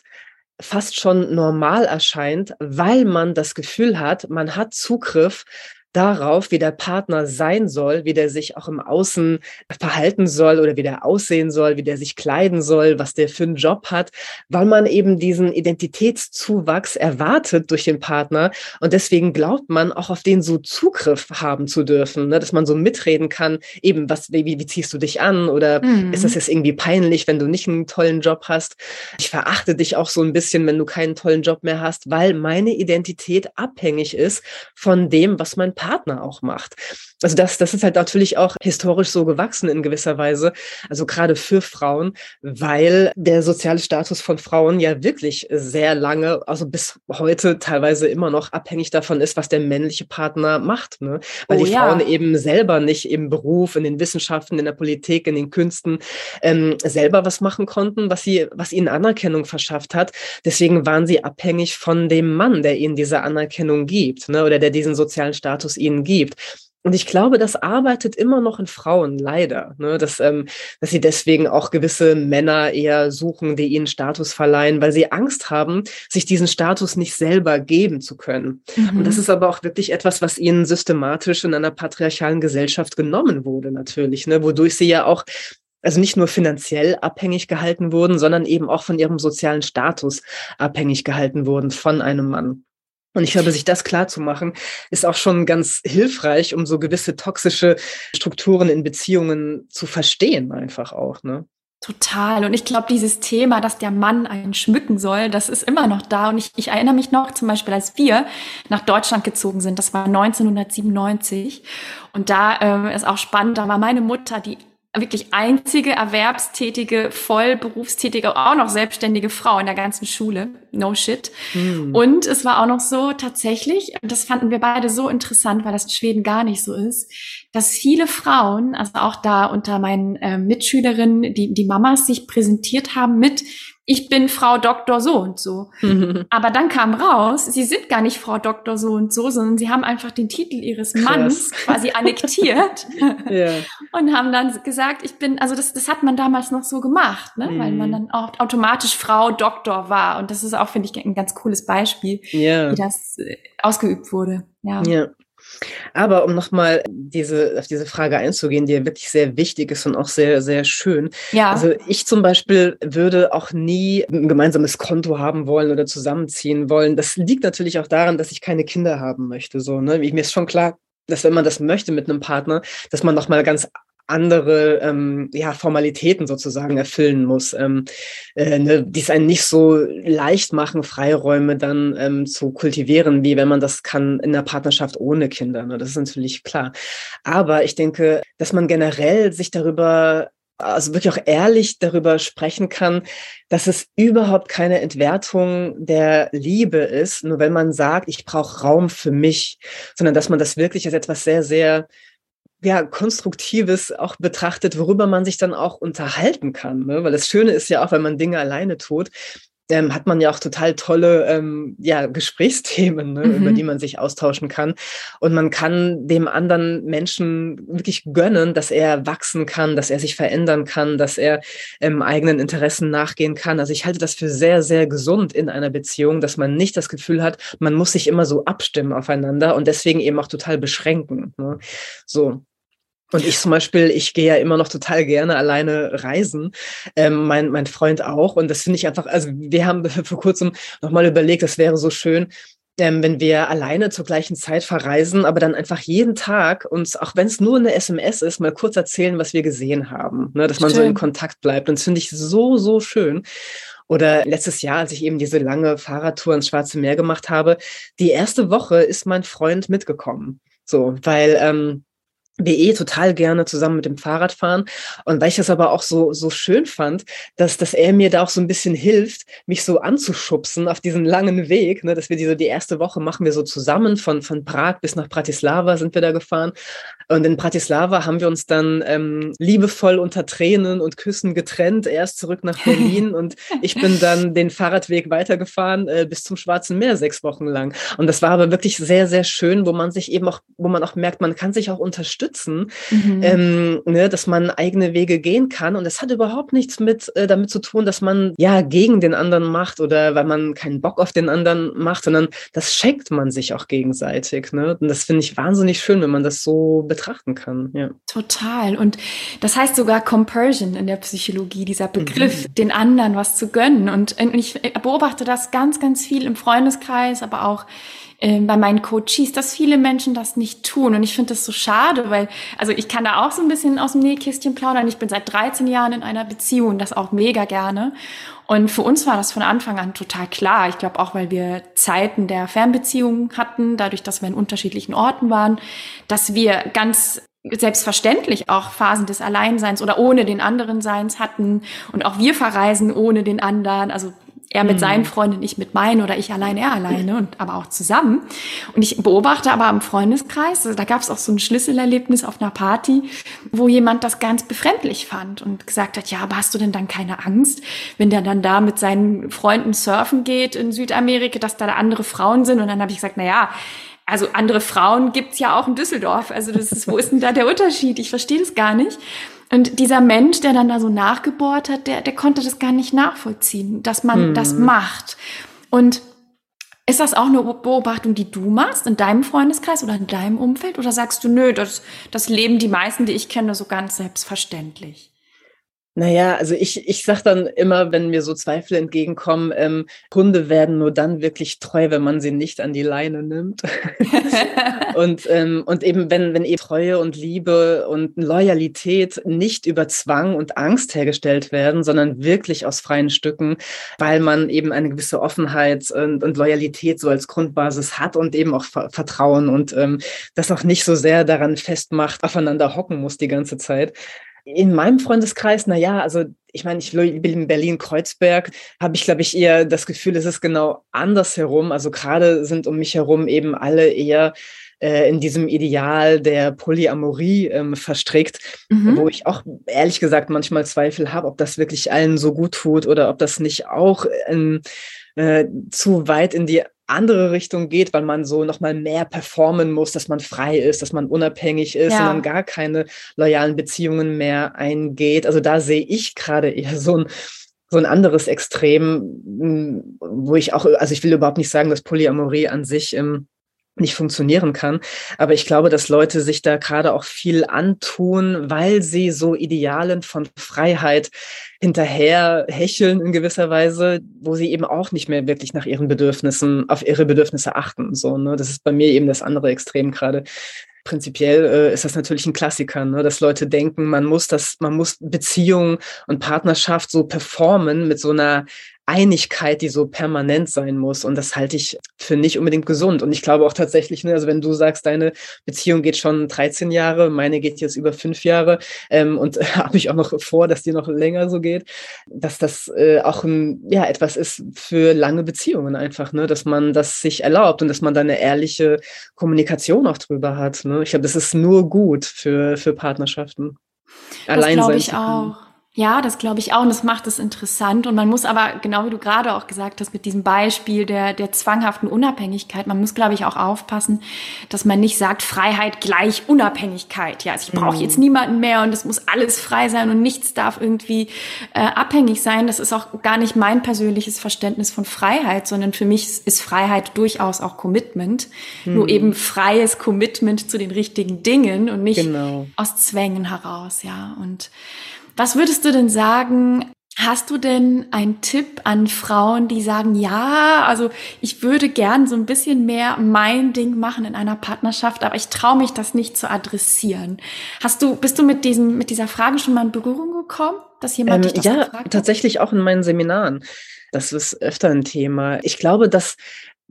fast schon normal erscheint, weil man das Gefühl hat, man hat Zugriff darauf, wie der Partner sein soll, wie der sich auch im Außen verhalten soll oder wie der aussehen soll, wie der sich kleiden soll, was der für einen Job hat, weil man eben diesen Identitätszuwachs erwartet durch den Partner und deswegen glaubt man auch auf den so Zugriff haben zu dürfen, ne? dass man so mitreden kann, eben was, wie, wie ziehst du dich an oder mhm. ist das jetzt irgendwie peinlich, wenn du nicht einen tollen Job hast? Ich verachte dich auch so ein bisschen, wenn du keinen tollen Job mehr hast, weil meine Identität abhängig ist von dem, was mein Partner auch macht. Also das, das ist halt natürlich auch historisch so gewachsen in gewisser Weise, also gerade für Frauen, weil der soziale Status von Frauen ja wirklich sehr lange, also bis heute teilweise immer noch abhängig davon ist, was der männliche Partner macht. Ne? Weil oh, die ja. Frauen eben selber nicht im Beruf, in den Wissenschaften, in der Politik, in den Künsten ähm, selber was machen konnten, was sie, was ihnen Anerkennung verschafft hat. Deswegen waren sie abhängig von dem Mann, der ihnen diese Anerkennung gibt, ne? oder der diesen sozialen Status ihnen gibt. Und ich glaube, das arbeitet immer noch in Frauen, leider. Ne? Dass, ähm, dass sie deswegen auch gewisse Männer eher suchen, die ihnen Status verleihen, weil sie Angst haben, sich diesen Status nicht selber geben zu können. Mhm. Und das ist aber auch wirklich etwas, was ihnen systematisch in einer patriarchalen Gesellschaft genommen wurde, natürlich, ne? wodurch sie ja auch also nicht nur finanziell abhängig gehalten wurden, sondern eben auch von ihrem sozialen Status abhängig gehalten wurden von einem Mann. Und ich glaube, sich das klar zu machen, ist auch schon ganz hilfreich, um so gewisse toxische Strukturen in Beziehungen zu verstehen, einfach auch. Ne? Total. Und ich glaube, dieses Thema, dass der Mann einen schmücken soll, das ist immer noch da. Und ich, ich erinnere mich noch zum Beispiel, als wir nach Deutschland gezogen sind, das war 1997. Und da äh, ist auch spannend, da war meine Mutter, die wirklich einzige erwerbstätige, vollberufstätige, auch noch selbstständige Frau in der ganzen Schule. No shit. Mm. Und es war auch noch so tatsächlich, das fanden wir beide so interessant, weil das in Schweden gar nicht so ist, dass viele Frauen, also auch da unter meinen äh, Mitschülerinnen, die, die Mamas sich präsentiert haben mit, ich bin Frau Doktor so und so. Aber dann kam raus, sie sind gar nicht Frau Doktor so und so, sondern sie haben einfach den Titel ihres Manns Krass. quasi annektiert ja. und haben dann gesagt, ich bin, also das, das hat man damals noch so gemacht, ne? Mhm. weil man mhm. dann auch automatisch Frau Doktor war. Und das ist auch, finde ich, ein ganz cooles Beispiel, ja. wie das äh, ausgeübt wurde. Ja. ja. Aber um nochmal diese, auf diese Frage einzugehen, die ja wirklich sehr wichtig ist und auch sehr, sehr schön. Ja. Also ich zum Beispiel würde auch nie ein gemeinsames Konto haben wollen oder zusammenziehen wollen. Das liegt natürlich auch daran, dass ich keine Kinder haben möchte. So, ne? Mir ist schon klar, dass wenn man das möchte mit einem Partner, dass man nochmal ganz andere ähm, ja, Formalitäten sozusagen erfüllen muss, ähm, äh, ne, die es einen nicht so leicht machen, Freiräume dann ähm, zu kultivieren, wie wenn man das kann in der Partnerschaft ohne Kinder. Ne? Das ist natürlich klar. Aber ich denke, dass man generell sich darüber also wirklich auch ehrlich darüber sprechen kann, dass es überhaupt keine Entwertung der Liebe ist, nur wenn man sagt, ich brauche Raum für mich, sondern dass man das wirklich als etwas sehr, sehr ja, Konstruktives auch betrachtet, worüber man sich dann auch unterhalten kann. Ne? Weil das Schöne ist ja auch, wenn man Dinge alleine tut, ähm, hat man ja auch total tolle ähm, ja, Gesprächsthemen, ne, mhm. über die man sich austauschen kann. Und man kann dem anderen Menschen wirklich gönnen, dass er wachsen kann, dass er sich verändern kann, dass er ähm, eigenen Interessen nachgehen kann. Also ich halte das für sehr, sehr gesund in einer Beziehung, dass man nicht das Gefühl hat, man muss sich immer so abstimmen aufeinander und deswegen eben auch total beschränken. Ne? So. Und ich zum Beispiel, ich gehe ja immer noch total gerne alleine reisen, ähm, mein, mein Freund auch. Und das finde ich einfach, also wir haben vor kurzem nochmal überlegt, das wäre so schön, ähm, wenn wir alleine zur gleichen Zeit verreisen, aber dann einfach jeden Tag uns, auch wenn es nur eine SMS ist, mal kurz erzählen, was wir gesehen haben, ne? dass man schön. so in Kontakt bleibt. Und das finde ich so, so schön. Oder letztes Jahr, als ich eben diese lange Fahrradtour ins Schwarze Meer gemacht habe, die erste Woche ist mein Freund mitgekommen. So, weil ähm, wir eh total gerne zusammen mit dem Fahrrad fahren. Und weil ich das aber auch so, so schön fand, dass, dass er mir da auch so ein bisschen hilft, mich so anzuschubsen auf diesen langen Weg, ne, dass wir diese, die erste Woche machen wir so zusammen von, von Prag bis nach Bratislava sind wir da gefahren. Und in Bratislava haben wir uns dann ähm, liebevoll unter Tränen und Küssen getrennt, erst zurück nach Berlin und ich bin dann den Fahrradweg weitergefahren äh, bis zum Schwarzen Meer sechs Wochen lang. Und das war aber wirklich sehr, sehr schön, wo man sich eben auch, wo man auch merkt, man kann sich auch unterstützen, mhm. ähm, ne, dass man eigene Wege gehen kann. Und es hat überhaupt nichts mit äh, damit zu tun, dass man ja gegen den anderen macht oder weil man keinen Bock auf den anderen macht, sondern das schenkt man sich auch gegenseitig. Ne? Und das finde ich wahnsinnig schön, wenn man das so betrachtet betrachten kann. Ja. Total. Und das heißt sogar Compersion in der Psychologie, dieser Begriff, mhm. den anderen was zu gönnen. Und ich beobachte das ganz, ganz viel im Freundeskreis, aber auch äh, bei meinen Coaches, dass viele Menschen das nicht tun. Und ich finde das so schade, weil, also ich kann da auch so ein bisschen aus dem Nähkästchen plaudern. Ich bin seit 13 Jahren in einer Beziehung, das auch mega gerne. Und für uns war das von Anfang an total klar. Ich glaube auch, weil wir Zeiten der Fernbeziehungen hatten, dadurch, dass wir in unterschiedlichen Orten waren, dass wir ganz selbstverständlich auch Phasen des Alleinseins oder ohne den anderen Seins hatten und auch wir verreisen ohne den anderen. Also er mit mhm. seinen Freunden, ich mit meinen oder ich allein, er alleine und aber auch zusammen. Und ich beobachte aber im Freundeskreis, also da gab es auch so ein Schlüsselerlebnis auf einer Party, wo jemand das ganz befremdlich fand und gesagt hat, ja, aber hast du denn dann keine Angst, wenn der dann da mit seinen Freunden surfen geht in Südamerika, dass da andere Frauen sind? Und dann habe ich gesagt, na ja, also andere Frauen gibt's ja auch in Düsseldorf. Also das ist, wo ist denn da der Unterschied? Ich verstehe das gar nicht. Und dieser Mensch, der dann da so nachgebohrt hat, der, der konnte das gar nicht nachvollziehen, dass man mhm. das macht. Und ist das auch eine Beobachtung, die du machst in deinem Freundeskreis oder in deinem Umfeld? Oder sagst du, nö, das, das leben die meisten, die ich kenne, so ganz selbstverständlich? Naja, also ich, ich sage dann immer, wenn mir so Zweifel entgegenkommen, ähm, Hunde werden nur dann wirklich treu, wenn man sie nicht an die Leine nimmt. und, ähm, und eben, wenn, wenn eben Treue und Liebe und Loyalität nicht über Zwang und Angst hergestellt werden, sondern wirklich aus freien Stücken, weil man eben eine gewisse Offenheit und, und Loyalität so als Grundbasis hat und eben auch Vertrauen und ähm, das auch nicht so sehr daran festmacht, aufeinander hocken muss die ganze Zeit in meinem Freundeskreis, na ja, also ich meine, ich bin in Berlin-Kreuzberg, habe ich, glaube ich, eher das Gefühl, es ist genau andersherum. Also gerade sind um mich herum eben alle eher äh, in diesem Ideal der Polyamorie ähm, verstrickt, mhm. wo ich auch ehrlich gesagt manchmal Zweifel habe, ob das wirklich allen so gut tut oder ob das nicht auch ähm, äh, zu weit in die andere Richtung geht, weil man so nochmal mehr performen muss, dass man frei ist, dass man unabhängig ist ja. und dann gar keine loyalen Beziehungen mehr eingeht. Also da sehe ich gerade eher so ein so ein anderes Extrem, wo ich auch, also ich will überhaupt nicht sagen, dass Polyamorie an sich ähm, nicht funktionieren kann. Aber ich glaube, dass Leute sich da gerade auch viel antun, weil sie so Idealen von Freiheit hinterher hecheln in gewisser Weise, wo sie eben auch nicht mehr wirklich nach ihren Bedürfnissen, auf ihre Bedürfnisse achten. So, ne? Das ist bei mir eben das andere Extrem gerade. Prinzipiell äh, ist das natürlich ein Klassiker, ne? dass Leute denken, man muss das, man muss Beziehung und Partnerschaft so performen mit so einer Einigkeit, die so permanent sein muss. Und das halte ich für nicht unbedingt gesund. Und ich glaube auch tatsächlich, ne, also wenn du sagst, deine Beziehung geht schon 13 Jahre, meine geht jetzt über fünf Jahre ähm, und äh, habe ich auch noch vor, dass die noch länger so geht, dass das äh, auch ein, ja, etwas ist für lange Beziehungen einfach, ne, dass man das sich erlaubt und dass man da eine ehrliche Kommunikation auch drüber hat. Ne? Ich glaube, das ist nur gut für, für Partnerschaften. Das glaube ich auch. Ja, das glaube ich auch und das macht es interessant. Und man muss aber, genau wie du gerade auch gesagt hast, mit diesem Beispiel der, der zwanghaften Unabhängigkeit, man muss, glaube ich, auch aufpassen, dass man nicht sagt, Freiheit gleich Unabhängigkeit. Ja, also ich brauche mhm. jetzt niemanden mehr und es muss alles frei sein und nichts darf irgendwie äh, abhängig sein. Das ist auch gar nicht mein persönliches Verständnis von Freiheit, sondern für mich ist Freiheit durchaus auch Commitment. Mhm. Nur eben freies Commitment zu den richtigen Dingen und nicht genau. aus Zwängen heraus, ja. Und was würdest du denn sagen, Hast du denn einen Tipp an Frauen, die sagen, ja, also ich würde gern so ein bisschen mehr mein Ding machen in einer Partnerschaft, aber ich traue mich das nicht zu adressieren. Hast du, bist du mit diesem, mit dieser Frage schon mal in Berührung gekommen, dass jemand ähm, dich das Ja, tatsächlich auch in meinen Seminaren. Das ist öfter ein Thema. Ich glaube, dass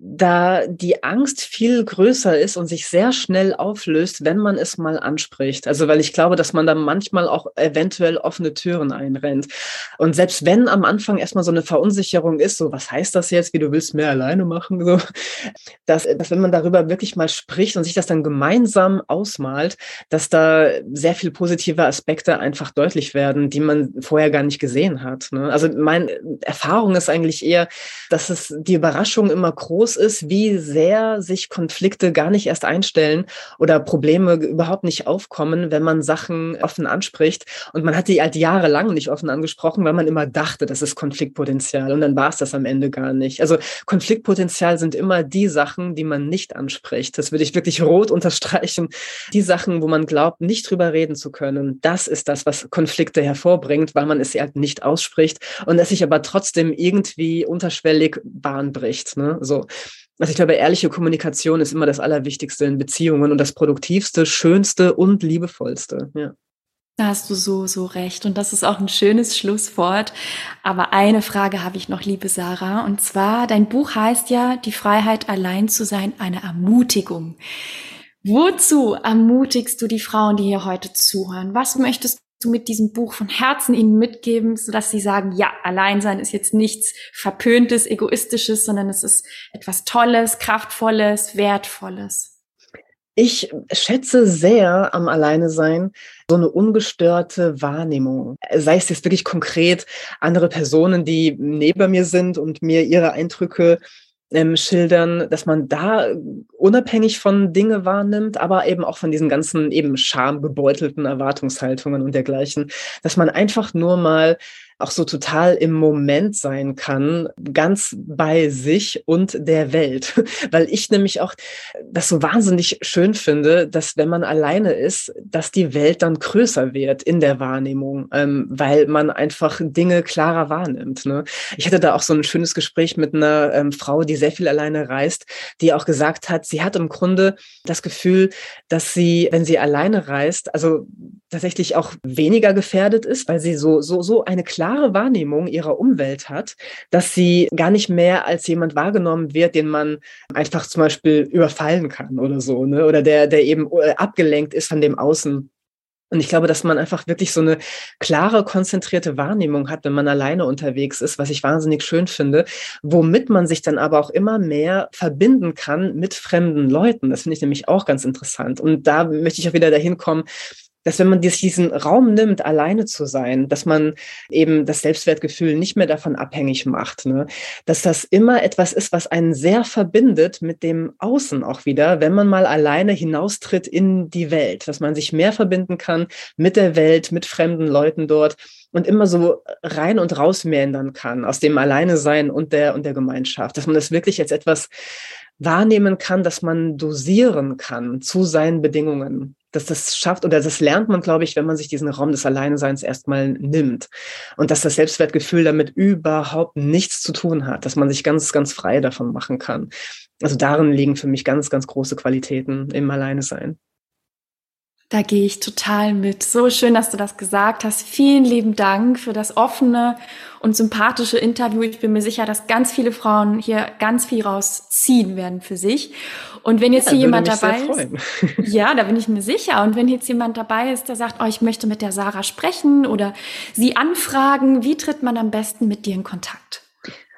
da die Angst viel größer ist und sich sehr schnell auflöst, wenn man es mal anspricht. Also weil ich glaube, dass man da manchmal auch eventuell offene Türen einrennt. Und selbst wenn am Anfang erstmal so eine Verunsicherung ist, so was heißt das jetzt, wie du willst mehr alleine machen, so, dass, dass wenn man darüber wirklich mal spricht und sich das dann gemeinsam ausmalt, dass da sehr viel positive Aspekte einfach deutlich werden, die man vorher gar nicht gesehen hat. Ne? Also meine Erfahrung ist eigentlich eher, dass es die Überraschung immer groß groß ist, wie sehr sich Konflikte gar nicht erst einstellen oder Probleme überhaupt nicht aufkommen, wenn man Sachen offen anspricht. Und man hat die halt jahrelang nicht offen angesprochen, weil man immer dachte, das ist Konfliktpotenzial. Und dann war es das am Ende gar nicht. Also Konfliktpotenzial sind immer die Sachen, die man nicht anspricht. Das würde ich wirklich rot unterstreichen. Die Sachen, wo man glaubt, nicht drüber reden zu können, das ist das, was Konflikte hervorbringt, weil man es halt nicht ausspricht und es sich aber trotzdem irgendwie unterschwellig Bahn bricht. Ne? So. Also ich glaube, ehrliche Kommunikation ist immer das Allerwichtigste in Beziehungen und das Produktivste, Schönste und Liebevollste. Ja. Da hast du so, so recht. Und das ist auch ein schönes Schlusswort. Aber eine Frage habe ich noch, liebe Sarah. Und zwar, dein Buch heißt ja, die Freiheit allein zu sein, eine Ermutigung. Wozu ermutigst du die Frauen, die hier heute zuhören? Was möchtest du mit diesem Buch von Herzen ihnen mitgeben, sodass sie sagen, ja, Alleinsein ist jetzt nichts Verpöntes, Egoistisches, sondern es ist etwas Tolles, Kraftvolles, Wertvolles? Ich schätze sehr am Alleine sein so eine ungestörte Wahrnehmung. Sei es jetzt wirklich konkret andere Personen, die neben mir sind und mir ihre Eindrücke ähm, schildern, dass man da unabhängig von Dinge wahrnimmt, aber eben auch von diesen ganzen eben schamgebeutelten Erwartungshaltungen und dergleichen, dass man einfach nur mal auch so total im Moment sein kann, ganz bei sich und der Welt. Weil ich nämlich auch das so wahnsinnig schön finde, dass wenn man alleine ist, dass die Welt dann größer wird in der Wahrnehmung, ähm, weil man einfach Dinge klarer wahrnimmt. Ne? Ich hatte da auch so ein schönes Gespräch mit einer ähm, Frau, die sehr viel alleine reist, die auch gesagt hat, sie hat im Grunde das Gefühl, dass sie, wenn sie alleine reist, also tatsächlich auch weniger gefährdet ist, weil sie so, so, so eine klare Wahrnehmung ihrer Umwelt hat, dass sie gar nicht mehr als jemand wahrgenommen wird, den man einfach zum Beispiel überfallen kann oder so, ne? oder der, der eben äh, abgelenkt ist von dem Außen. Und ich glaube, dass man einfach wirklich so eine klare, konzentrierte Wahrnehmung hat, wenn man alleine unterwegs ist, was ich wahnsinnig schön finde, womit man sich dann aber auch immer mehr verbinden kann mit fremden Leuten. Das finde ich nämlich auch ganz interessant. Und da möchte ich auch wieder dahin kommen, dass wenn man diesen Raum nimmt, alleine zu sein, dass man eben das Selbstwertgefühl nicht mehr davon abhängig macht, ne? dass das immer etwas ist, was einen sehr verbindet mit dem Außen auch wieder, wenn man mal alleine hinaustritt in die Welt, dass man sich mehr verbinden kann mit der Welt, mit fremden Leuten dort und immer so rein und raus meandern kann aus dem Alleine sein und der und der Gemeinschaft, dass man das wirklich als etwas wahrnehmen kann, dass man dosieren kann zu seinen Bedingungen dass das schafft oder das lernt man, glaube ich, wenn man sich diesen Raum des Alleinseins erstmal nimmt und dass das Selbstwertgefühl damit überhaupt nichts zu tun hat, dass man sich ganz, ganz frei davon machen kann. Also darin liegen für mich ganz, ganz große Qualitäten im Alleinesein. Da gehe ich total mit. So schön, dass du das gesagt hast. Vielen lieben Dank für das offene und sympathische Interview. Ich bin mir sicher, dass ganz viele Frauen hier ganz viel rausziehen werden für sich. Und wenn jetzt ja, hier jemand dabei ist, ja, da bin ich mir sicher. Und wenn jetzt jemand dabei ist, der sagt, oh, ich möchte mit der Sarah sprechen oder sie anfragen, wie tritt man am besten mit dir in Kontakt?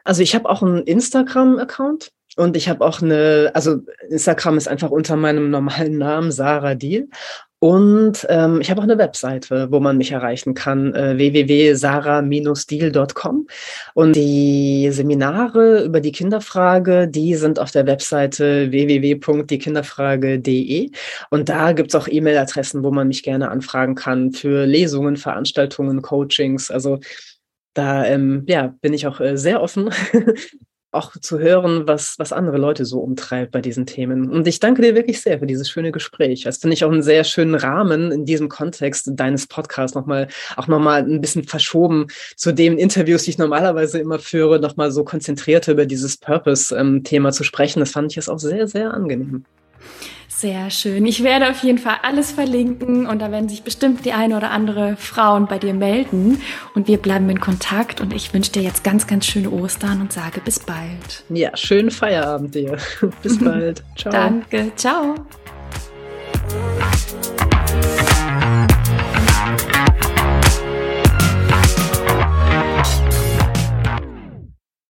Also ich habe auch einen Instagram-Account Und ich habe auch eine, also Instagram ist einfach unter meinem normalen Namen Sarah Deal. Und ähm, ich habe auch eine Webseite, wo man mich erreichen kann, äh, www.sarah-deal.com. Und die Seminare über die Kinderfrage, die sind auf der Webseite www.diekinderfrage.de. Und da gibt's auch E-Mail-Adressen, wo man mich gerne anfragen kann für Lesungen, Veranstaltungen, Coachings. Also da ähm, ja, bin ich auch äh, sehr offen auch zu hören, was, was andere Leute so umtreibt bei diesen Themen. Und ich danke dir wirklich sehr für dieses schöne Gespräch. Das finde ich auch einen sehr schönen Rahmen in diesem Kontext deines Podcasts nochmal, auch nochmal ein bisschen verschoben zu den Interviews, die ich normalerweise immer führe, nochmal so konzentriert über dieses Purpose-Thema ähm, zu sprechen. Das fand ich jetzt auch sehr, sehr angenehm. Sehr schön. Ich werde auf jeden Fall alles verlinken und da werden sich bestimmt die eine oder andere Frauen bei dir melden. Und wir bleiben in Kontakt und ich wünsche dir jetzt ganz, ganz schöne Ostern und sage bis bald. Ja, schönen Feierabend dir. bis bald. Ciao. Danke. Ciao.